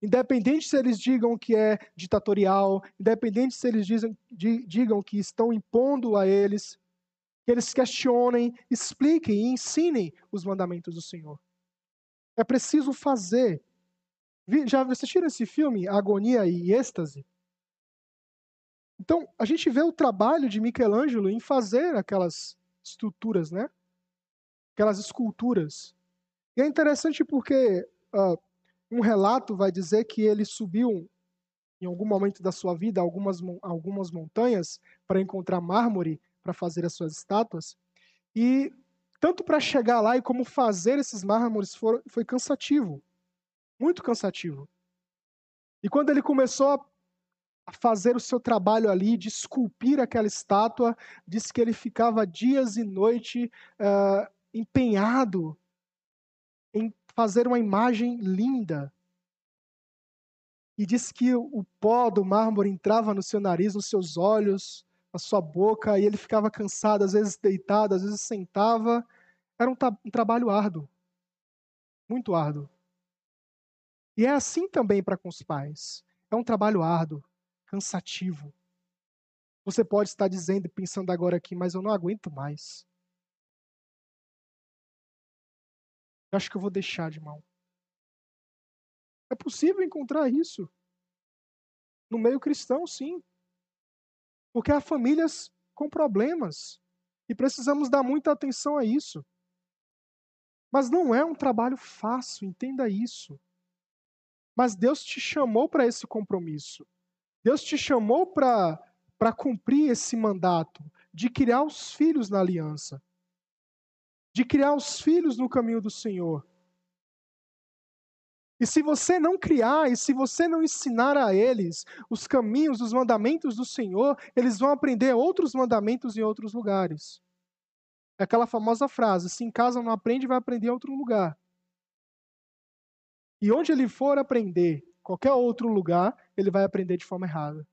A: Independente se eles digam que é ditatorial, independente se eles dizem, digam que estão impondo a eles, que eles questionem, expliquem e ensinem os mandamentos do Senhor. É preciso fazer. Já assistiram esse filme, Agonia e Êxtase? Então, a gente vê o trabalho de Michelangelo em fazer aquelas estruturas, né? aquelas esculturas. E é interessante porque uh, um relato vai dizer que ele subiu em algum momento da sua vida algumas, algumas montanhas para encontrar mármore para fazer as suas estátuas. E tanto para chegar lá e como fazer esses mármores foi, cansativo, muito cansativo. E quando ele começou a fazer o seu trabalho ali, de esculpir aquela estátua, disse que ele ficava dias e noite uh, empenhado em fazer uma imagem linda. E diz que o pó do mármore entrava no seu nariz, nos seus olhos, na sua boca, e ele ficava cansado, às vezes deitado, às vezes sentava. Era um, um trabalho árduo, muito árduo. E é assim também para com os pais. É um trabalho árduo, cansativo. Você pode estar dizendo e pensando agora aqui, mas eu não aguento mais. Eu acho que eu vou deixar de mão. É possível encontrar isso no meio cristão, sim. Porque há famílias com problemas. E precisamos dar muita atenção a isso. Mas não é um trabalho fácil, entenda isso. Mas Deus te chamou para esse compromisso. Deus te chamou para cumprir esse mandato de criar os filhos na aliança, de criar os filhos no caminho do Senhor. E se você não criar, e se você não ensinar a eles os caminhos, os mandamentos do Senhor, eles vão aprender outros mandamentos em outros lugares. É aquela famosa frase: se em casa não aprende, vai aprender em outro lugar. E onde ele for aprender, qualquer outro lugar, ele vai aprender de forma errada.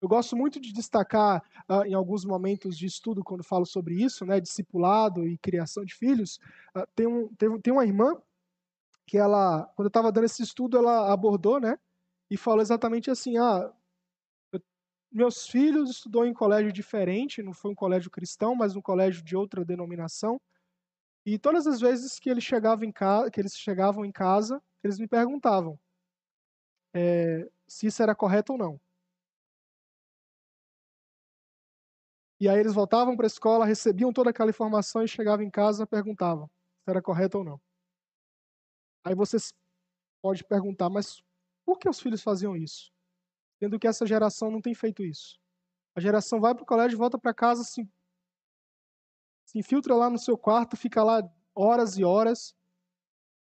A: Eu gosto muito de destacar uh, em alguns momentos de estudo, quando falo sobre isso, né, discipulado e criação de filhos. Uh, tem, um, tem, tem uma irmã que ela, quando eu estava dando esse estudo, ela abordou, né? E falou exatamente assim: ah, eu, meus filhos estudou em colégio diferente, não foi um colégio cristão, mas um colégio de outra denominação. E todas as vezes que eles chegavam em casa, que eles chegavam em casa, eles me perguntavam é, se isso era correto ou não. E aí eles voltavam para a escola, recebiam toda aquela informação e chegavam em casa e perguntavam se era correto ou não. Aí você pode perguntar, mas por que os filhos faziam isso? Sendo que essa geração não tem feito isso. A geração vai para o colégio, volta para casa, se, se infiltra lá no seu quarto, fica lá horas e horas,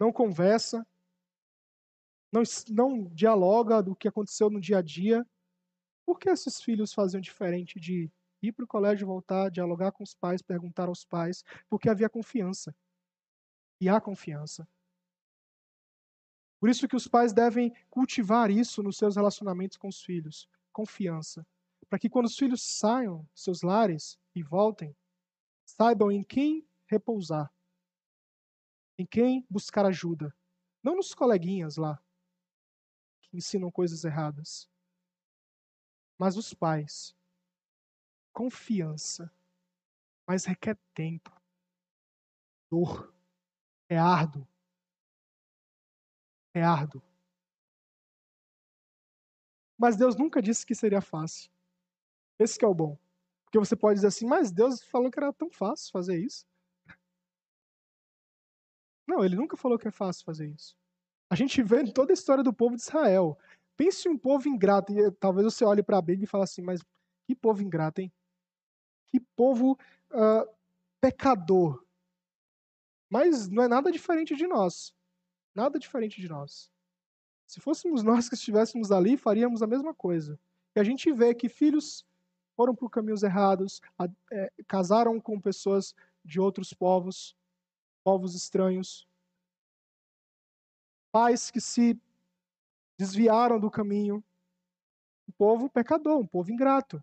A: não conversa, não, não dialoga do que aconteceu no dia a dia. Por que esses filhos faziam diferente de ir para o colégio, voltar, dialogar com os pais, perguntar aos pais? Porque havia confiança. E há confiança. Por isso que os pais devem cultivar isso nos seus relacionamentos com os filhos, confiança, para que quando os filhos saiam seus lares e voltem, saibam em quem repousar, em quem buscar ajuda, não nos coleguinhas lá que ensinam coisas erradas, mas os pais. Confiança, mas requer tempo, dor, é árduo é árduo. Mas Deus nunca disse que seria fácil. Esse é o bom. Porque você pode dizer assim, mas Deus falou que era tão fácil fazer isso. Não, ele nunca falou que é fácil fazer isso. A gente vê toda a história do povo de Israel. Pense em um povo ingrato. E talvez você olhe para a Bíblia e fale assim, mas que povo ingrato, hein? Que povo uh, pecador. Mas não é nada diferente de nós. Nada diferente de nós. Se fôssemos nós que estivéssemos ali, faríamos a mesma coisa. E a gente vê que filhos foram por caminhos errados, é, casaram com pessoas de outros povos, povos estranhos. Pais que se desviaram do caminho. Um povo pecador, um povo ingrato.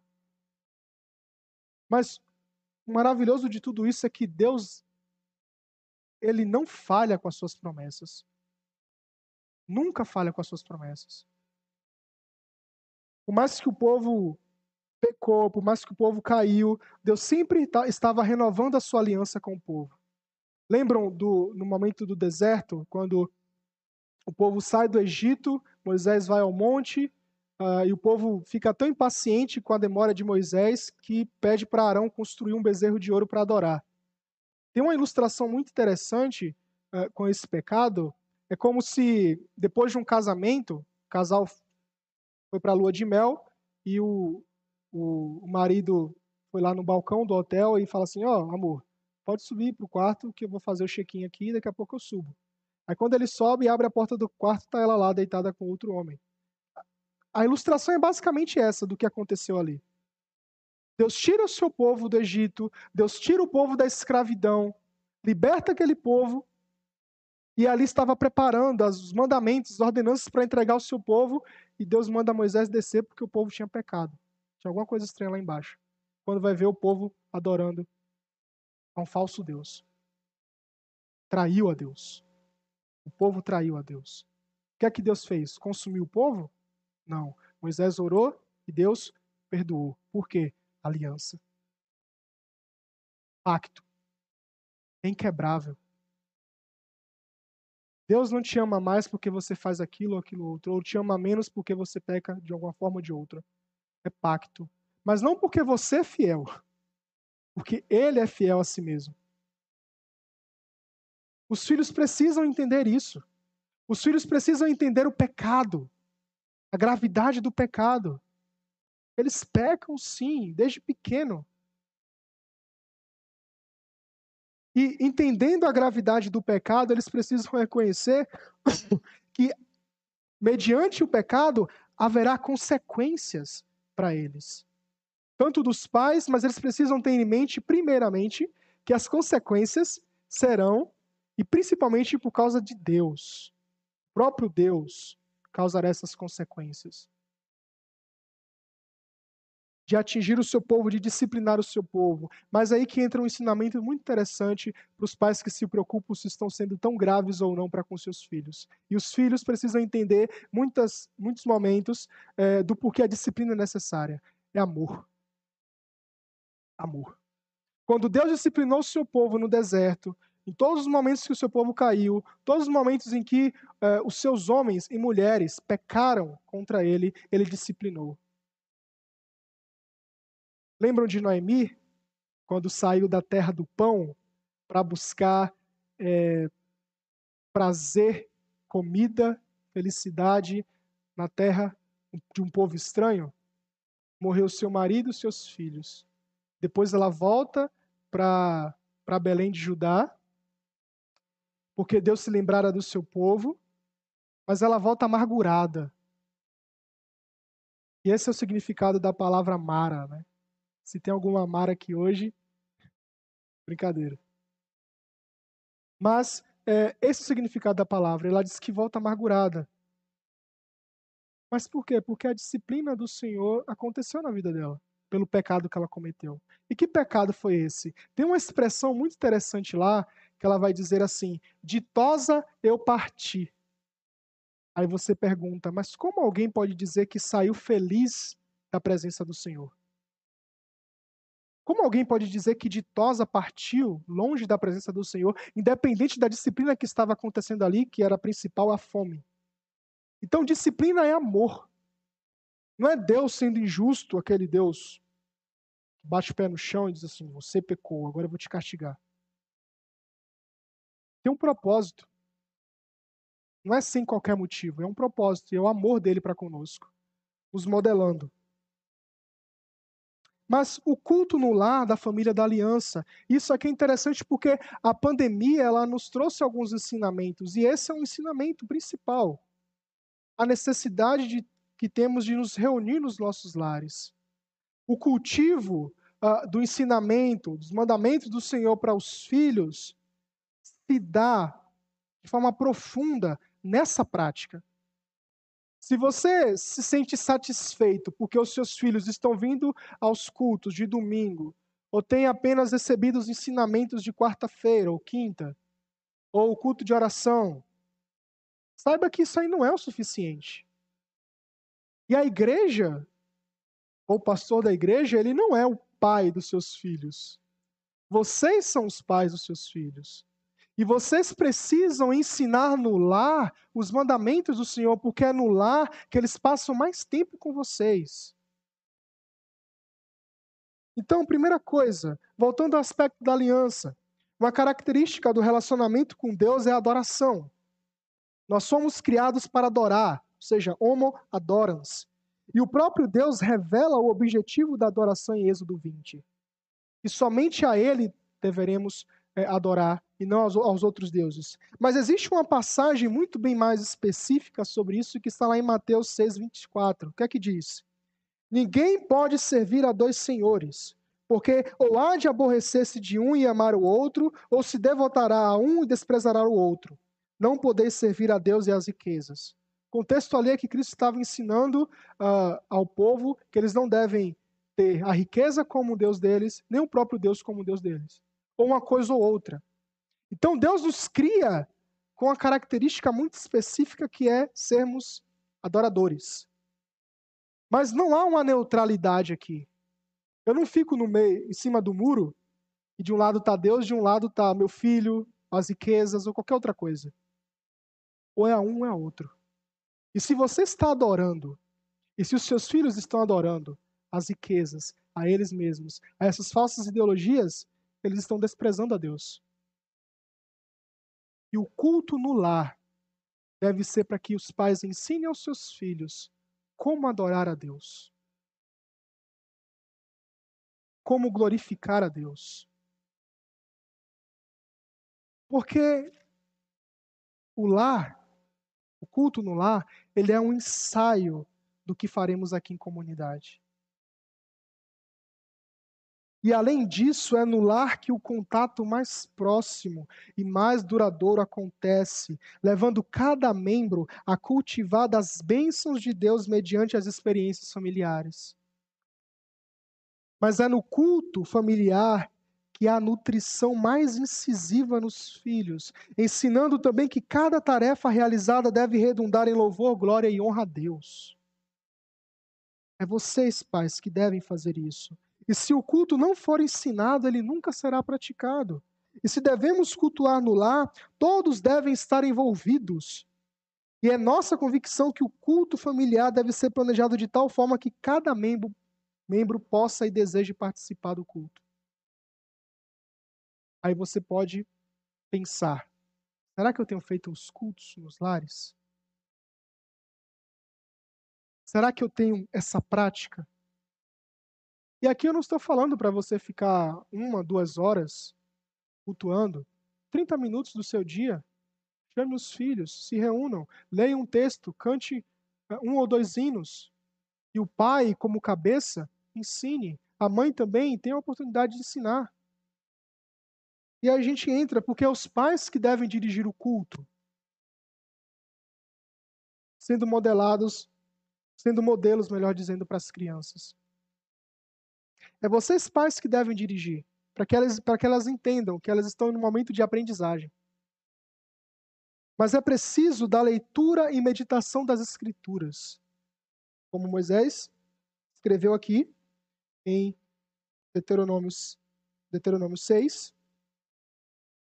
A: Mas o maravilhoso de tudo isso é que Deus ele não falha com as suas promessas nunca falha com as suas promessas. Por mais que o povo pecou, por mais que o povo caiu, Deus sempre estava renovando a sua aliança com o povo. Lembram do no momento do deserto, quando o povo sai do Egito, Moisés vai ao monte, uh, e o povo fica tão impaciente com a demora de Moisés que pede para Arão construir um bezerro de ouro para adorar. Tem uma ilustração muito interessante uh, com esse pecado, é como se, depois de um casamento, o casal foi para a lua de mel e o, o, o, marido foi lá no balcão do hotel e fala assim: Ó, oh, amor, pode subir para o quarto que eu vou fazer o check-in aqui e daqui a pouco eu subo. Aí quando ele sobe e abre a porta do quarto, está ela lá deitada com outro homem. A ilustração é basicamente essa do que aconteceu ali. Deus tira o seu povo do Egito, Deus tira o povo da escravidão, liberta aquele povo e ali estava preparando os mandamentos, as ordenanças para entregar ao seu povo, e Deus manda Moisés descer porque o povo tinha pecado. Tinha alguma coisa estranha lá embaixo. Quando vai ver o povo adorando a um falso Deus. Traiu a Deus. O povo traiu a Deus. O que é que Deus fez? Consumiu o povo? Não. Moisés orou e Deus perdoou. Por quê? Aliança. Pacto. Inquebrável. Deus não te ama mais porque você faz aquilo ou aquilo outro, ou te ama menos porque você peca de alguma forma ou de outra. É pacto. Mas não porque você é fiel, porque ele é fiel a si mesmo. Os filhos precisam entender isso. Os filhos precisam entender o pecado, a gravidade do pecado. Eles pecam sim, desde pequeno. E entendendo a gravidade do pecado, eles precisam reconhecer que, mediante o pecado, haverá consequências para eles. Tanto dos pais, mas eles precisam ter em mente, primeiramente, que as consequências serão, e principalmente por causa de Deus. O próprio Deus causará essas consequências de atingir o seu povo, de disciplinar o seu povo. Mas aí que entra um ensinamento muito interessante para os pais que se preocupam se estão sendo tão graves ou não para com seus filhos. E os filhos precisam entender muitas, muitos momentos é, do porquê a disciplina é necessária. É amor. Amor. Quando Deus disciplinou o seu povo no deserto, em todos os momentos que o seu povo caiu, todos os momentos em que é, os seus homens e mulheres pecaram contra ele, ele disciplinou. Lembram de Noemi? Quando saiu da terra do pão para buscar é, prazer, comida, felicidade na terra de um povo estranho? Morreu seu marido e seus filhos. Depois ela volta para Belém de Judá, porque Deus se lembrara do seu povo, mas ela volta amargurada. E esse é o significado da palavra Mara, né? Se tem alguma Mara aqui hoje, brincadeira. Mas é, esse é o significado da palavra. Ela diz que volta amargurada. Mas por quê? Porque a disciplina do Senhor aconteceu na vida dela, pelo pecado que ela cometeu. E que pecado foi esse? Tem uma expressão muito interessante lá, que ela vai dizer assim: ditosa eu parti. Aí você pergunta, mas como alguém pode dizer que saiu feliz da presença do Senhor? Como alguém pode dizer que ditosa partiu longe da presença do Senhor, independente da disciplina que estava acontecendo ali, que era a principal, a fome? Então, disciplina é amor. Não é Deus sendo injusto, aquele Deus que bate o pé no chão e diz assim: Você pecou, agora eu vou te castigar. Tem um propósito. Não é sem qualquer motivo, é um propósito, e é o amor dele para conosco, nos modelando. Mas o culto no lar da família da aliança, isso aqui é interessante porque a pandemia ela nos trouxe alguns ensinamentos e esse é um ensinamento principal. A necessidade de, que temos de nos reunir nos nossos lares. O cultivo uh, do ensinamento, dos mandamentos do Senhor para os filhos se dá de forma profunda nessa prática. Se você se sente satisfeito porque os seus filhos estão vindo aos cultos de domingo, ou têm apenas recebido os ensinamentos de quarta-feira ou quinta, ou o culto de oração, saiba que isso aí não é o suficiente. E a igreja, ou o pastor da igreja, ele não é o pai dos seus filhos. Vocês são os pais dos seus filhos. E vocês precisam ensinar no lar os mandamentos do Senhor, porque é no lar que eles passam mais tempo com vocês. Então, primeira coisa, voltando ao aspecto da aliança, uma característica do relacionamento com Deus é a adoração. Nós somos criados para adorar, ou seja, homo adorans. E o próprio Deus revela o objetivo da adoração em Êxodo 20. E somente a Ele deveremos é, adorar e não aos, aos, outros deuses. Mas existe uma passagem muito bem mais específica sobre isso que está lá em Mateus 6, 24. O que é que diz? Ninguém pode servir a dois senhores, porque ou há de aborrecer-se de um e amar o outro, ou se devotará a um e desprezará o outro. Não podeis servir a Deus e às riquezas. O contexto ali é que Cristo estava ensinando uh, ao povo que eles não devem ter a riqueza como Deus deles, nem o próprio Deus como Deus deles ou uma coisa ou outra. Então Deus nos cria com uma característica muito específica que é sermos adoradores. Mas não há uma neutralidade aqui. Eu não fico no meio, em cima do muro, e de um lado está Deus, de um lado está meu filho, as riquezas ou qualquer outra coisa. Ou é um ou é outro. E se você está adorando, e se os seus filhos estão adorando às riquezas, a eles mesmos, a essas falsas ideologias, eles estão desprezando a Deus. E o culto no lar deve ser para que os pais ensinem aos seus filhos como adorar a Deus, como glorificar a Deus. Porque o lar, o culto no lar, ele é um ensaio do que faremos aqui em comunidade. E além disso, é no lar que o contato mais próximo e mais duradouro acontece, levando cada membro a cultivar das bênçãos de Deus mediante as experiências familiares. Mas é no culto familiar que há a nutrição mais incisiva nos filhos, ensinando também que cada tarefa realizada deve redundar em louvor, glória e honra a Deus. É vocês, pais, que devem fazer isso. E se o culto não for ensinado, ele nunca será praticado. E se devemos cultuar no lar, todos devem estar envolvidos. E é nossa convicção que o culto familiar deve ser planejado de tal forma que cada membro, membro possa e deseje participar do culto. Aí você pode pensar: será que eu tenho feito os cultos nos lares? Será que eu tenho essa prática? E aqui eu não estou falando para você ficar uma, duas horas cultuando. 30 minutos do seu dia, chame os filhos, se reúnam, leiam um texto, cante eh, um ou dois hinos. E o pai, como cabeça, ensine. A mãe também tem a oportunidade de ensinar. E a gente entra, porque é os pais que devem dirigir o culto, sendo modelados, sendo modelos, melhor dizendo, para as crianças. É vocês, pais, que devem dirigir, para que, elas, que elas entendam que elas estão em um momento de aprendizagem. Mas é preciso da leitura e meditação das Escrituras. Como Moisés escreveu aqui em Deuteronômio, Deuteronômio 6,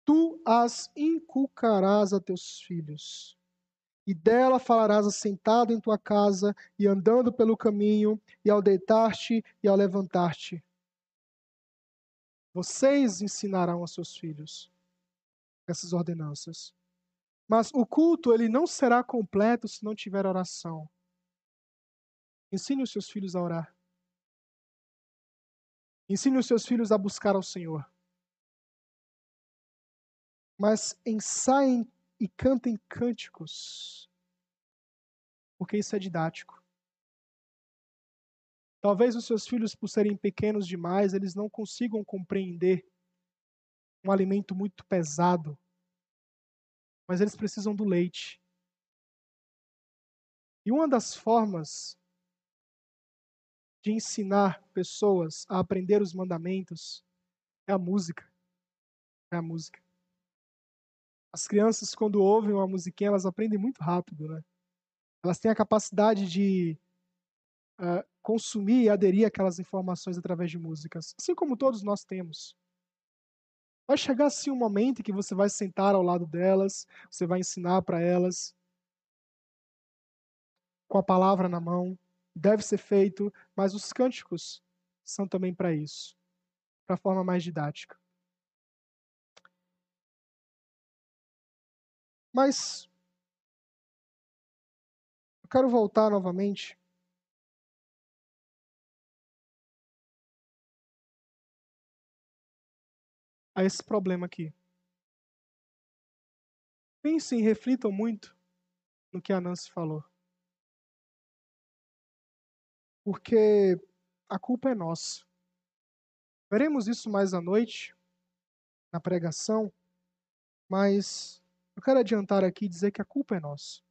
A: Tu as inculcarás a teus filhos, e dela falarás assentado em tua casa, e andando pelo caminho, e ao deitar-te e ao levantar-te. Vocês ensinarão aos seus filhos essas ordenanças. Mas o culto ele não será completo se não tiver oração. Ensine os seus filhos a orar. Ensine os seus filhos a buscar ao Senhor. Mas ensaiem e cantem cânticos, porque isso é didático. Talvez os seus filhos, por serem pequenos demais, eles não consigam compreender um alimento muito pesado, mas eles precisam do leite. E uma das formas de ensinar pessoas a aprender os mandamentos é a música. É a música. As crianças, quando ouvem uma musiquinha, elas aprendem muito rápido, né? Elas têm a capacidade de uh, consumir e aderir àquelas informações através de músicas, assim como todos nós temos. Vai chegar assim um momento em que você vai sentar ao lado delas, você vai ensinar para elas com a palavra na mão, deve ser feito, mas os cânticos são também para isso, para a forma mais didática. Mas eu quero voltar novamente a esse problema aqui. Pensem reflitam muito no que a Nancy falou. Porque a culpa é nossa. Veremos isso mais à noite, na pregação, mas eu quero adiantar aqui e dizer que a culpa é nossa.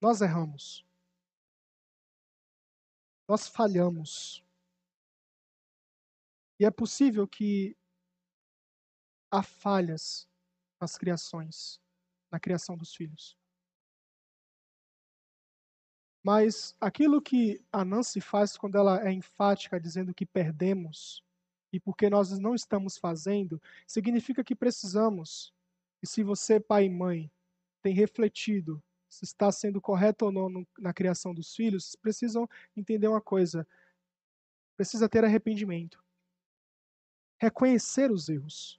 A: Nós erramos. Nós falhamos. E é possível que há falhas nas criações, na criação dos filhos. Mas aquilo que a Nancy faz quando ela é enfática dizendo que perdemos e porque nós não estamos fazendo, significa que precisamos. E se você, pai e mãe, tem refletido se está sendo correto ou não na criação dos filhos, precisam entender uma coisa: precisa ter arrependimento. Reconhecer os erros.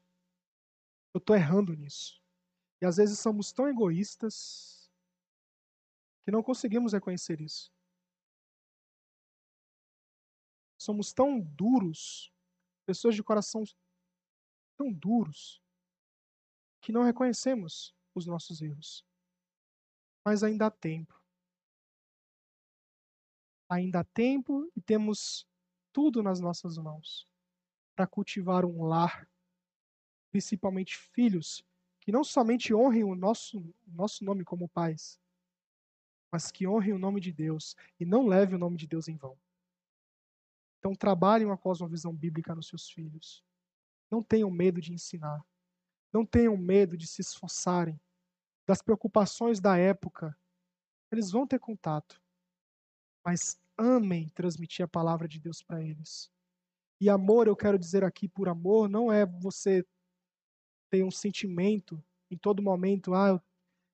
A: Eu estou errando nisso. E às vezes somos tão egoístas que não conseguimos reconhecer isso. Somos tão duros, pessoas de coração tão duros, que não reconhecemos os nossos erros. Mas ainda há tempo. Ainda há tempo e temos tudo nas nossas mãos para cultivar um lar, principalmente filhos, que não somente honrem o nosso, nosso nome como pais, mas que honrem o nome de Deus e não levem o nome de Deus em vão. Então, trabalhem uma cosmovisão bíblica nos seus filhos. Não tenham medo de ensinar. Não tenham medo de se esforçarem. Das preocupações da época, eles vão ter contato. Mas amem transmitir a palavra de Deus para eles. E amor, eu quero dizer aqui por amor, não é você ter um sentimento em todo momento, ah,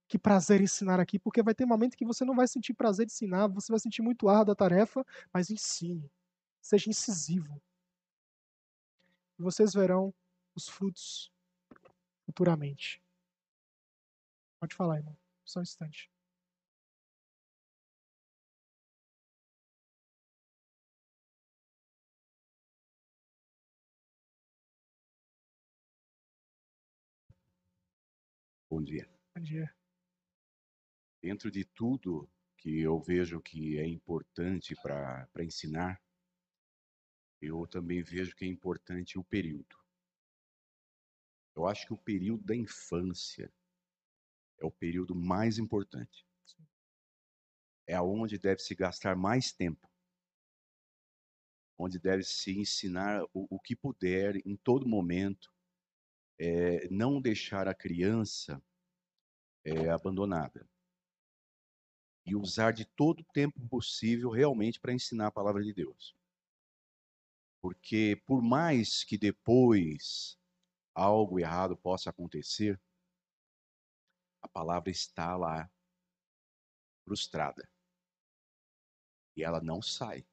A: que prazer ensinar aqui, porque vai ter momento que você não vai sentir prazer de ensinar, você vai sentir muito árdua a tarefa, mas ensine. Seja incisivo. E vocês verão os frutos futuramente. Pode falar, irmão. Só um instante.
C: Bom dia.
A: Bom dia.
C: Dentro de tudo que eu vejo que é importante para ensinar, eu também vejo que é importante o período. Eu acho que o período da infância é o período mais importante. É aonde deve se gastar mais tempo. Onde deve se ensinar o, o que puder em todo momento. É, não deixar a criança é, abandonada. E usar de todo o tempo possível realmente para ensinar a palavra de Deus. Porque por mais que depois algo errado possa acontecer, a palavra está lá frustrada. E ela não sai.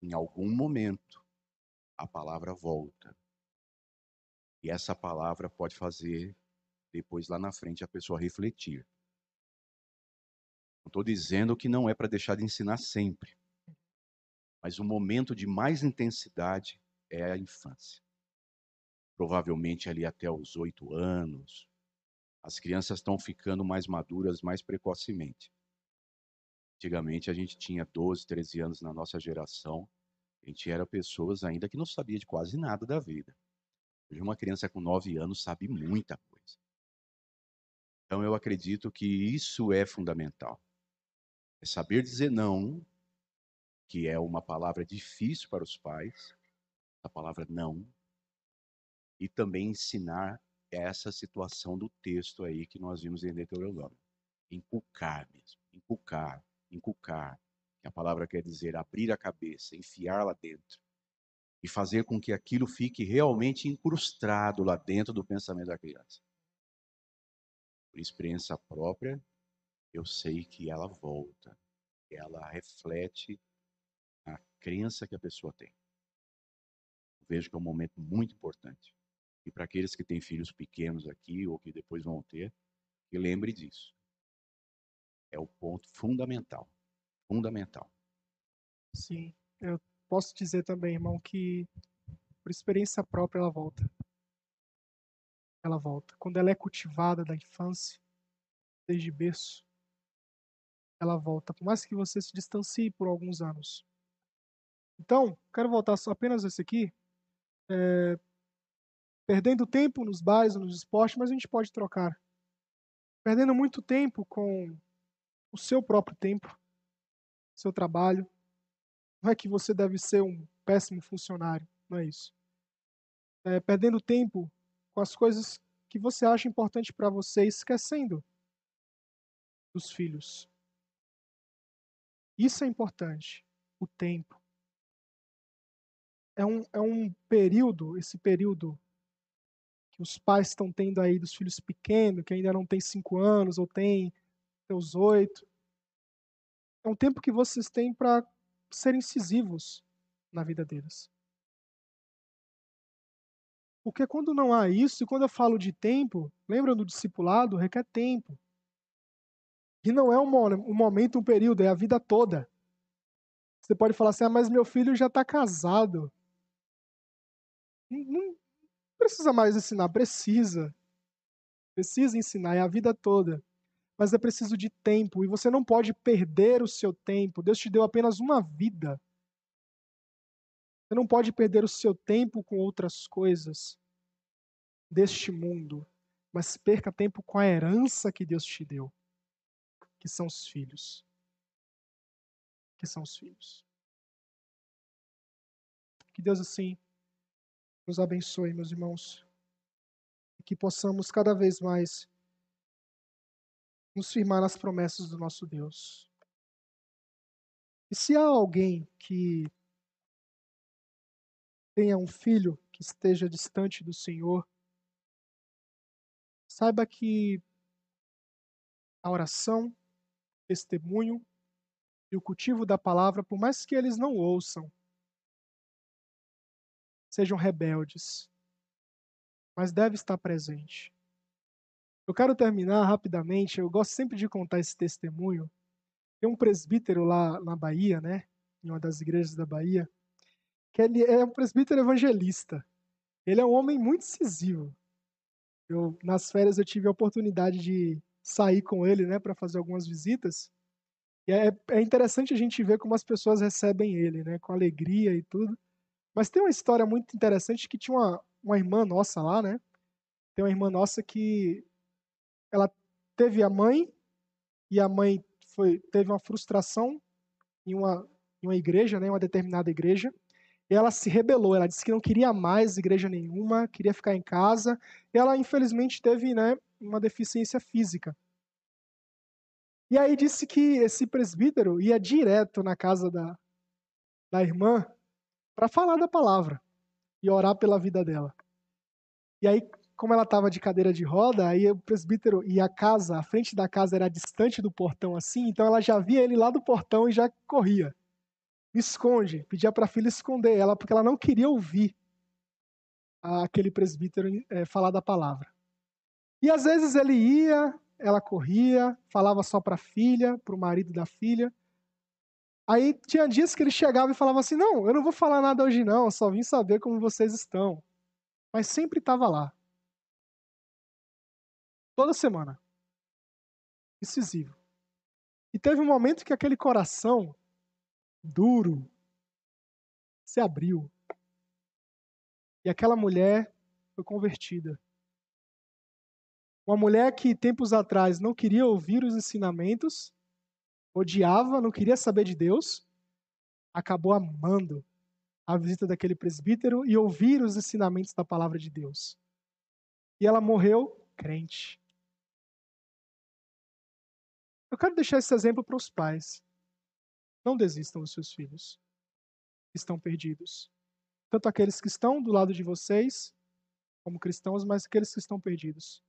C: Em algum momento, a palavra volta. E essa palavra pode fazer, depois lá na frente, a pessoa refletir. Não estou dizendo que não é para deixar de ensinar sempre. Mas o momento de mais intensidade é a infância. Provavelmente ali até os oito anos, as crianças estão ficando mais maduras mais precocemente. Antigamente a gente tinha 12, 13 anos na nossa geração, a gente era pessoas ainda que não sabia de quase nada da vida. Hoje uma criança com 9 anos sabe muita coisa. Então eu acredito que isso é fundamental. É saber dizer não que é uma palavra difícil para os pais, a palavra não, e também ensinar essa situação do texto aí que nós vimos em Deuteronômio. Inculcar mesmo, inculcar, inculcar, que a palavra quer dizer abrir a cabeça, enfiar lá dentro e fazer com que aquilo fique realmente incrustado lá dentro do pensamento da criança. Por experiência própria, eu sei que ela volta, ela reflete a crença que a pessoa tem. Eu vejo que é um momento muito importante. E para aqueles que têm filhos pequenos aqui ou que depois vão ter, que lembre disso. É o ponto fundamental. Fundamental.
A: Sim, eu posso dizer também, irmão, que por experiência própria ela volta. Ela volta. Quando ela é cultivada da infância, desde berço, ela volta. Por mais que você se distancie por alguns anos. Então, quero voltar só apenas esse aqui. É, perdendo tempo nos bares, nos esportes, mas a gente pode trocar. Perdendo muito tempo com o seu próprio tempo, seu trabalho. Não é que você deve ser um péssimo funcionário, não é isso. É, perdendo tempo com as coisas que você acha importante para você, esquecendo dos filhos. Isso é importante, o tempo é um, é um período, esse período que os pais estão tendo aí dos filhos pequenos, que ainda não tem cinco anos ou tem seus oito. É um tempo que vocês têm para serem incisivos na vida deles. Porque quando não há isso, e quando eu falo de tempo, lembra do discipulado? Requer tempo. E não é um, momento, um período, é a vida toda. Você pode falar assim, ah, mas meu filho já está casado. Não precisa mais ensinar, precisa. Precisa ensinar, é a vida toda. Mas é preciso de tempo, e você não pode perder o seu tempo. Deus te deu apenas uma vida. Você não pode perder o seu tempo com outras coisas deste mundo, mas perca tempo com a herança que Deus te deu, que são os filhos. Que são os filhos. Que Deus assim nos abençoe, meus irmãos, e que possamos cada vez mais nos firmar nas promessas do nosso Deus. E se há alguém que tenha um filho que esteja distante do Senhor, saiba que a oração, o testemunho e o cultivo da palavra, por mais que eles não ouçam, sejam rebeldes, mas deve estar presente. Eu quero terminar rapidamente, eu gosto sempre de contar esse testemunho. Tem um presbítero lá na Bahia, né, em uma das igrejas da Bahia, que ele é um presbítero evangelista. Ele é um homem muito incisivo. Eu, nas férias eu tive a oportunidade de sair com ele, né, para fazer algumas visitas. E é, é interessante a gente ver como as pessoas recebem ele, né, com alegria e tudo. Mas tem uma história muito interessante que tinha uma, uma irmã nossa lá, né? Tem uma irmã nossa que ela teve a mãe e a mãe foi teve uma frustração em uma, em uma igreja, né, uma determinada igreja ela se rebelou, ela disse que não queria mais igreja nenhuma, queria ficar em casa. E ela, infelizmente, teve né, uma deficiência física. E aí disse que esse presbítero ia direto na casa da, da irmã para falar da palavra e orar pela vida dela. E aí, como ela estava de cadeira de roda, aí o presbítero e a casa, a frente da casa era distante do portão assim, então ela já via ele lá do portão e já corria esconde. Pedia para a filha esconder ela, porque ela não queria ouvir aquele presbítero é, falar da palavra. E às vezes ele ia, ela corria, falava só para a filha, para o marido da filha. Aí tinha dias que ele chegava e falava assim: Não, eu não vou falar nada hoje, não, só vim saber como vocês estão. Mas sempre estava lá. Toda semana. Decisivo. E teve um momento que aquele coração duro, se abriu. E aquela mulher foi convertida. Uma mulher que tempos atrás não queria ouvir os ensinamentos, odiava, não queria saber de Deus, acabou amando a visita daquele presbítero e ouvir os ensinamentos da palavra de Deus. E ela morreu crente. Eu quero deixar esse exemplo para os pais. Não desistam dos seus filhos estão perdidos. Tanto aqueles que estão do lado de vocês, como cristãos, mas aqueles que estão perdidos.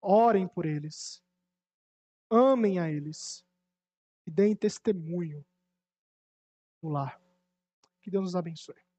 A: Orem por eles. Amem a eles. E deem testemunho no lar. Que Deus nos abençoe.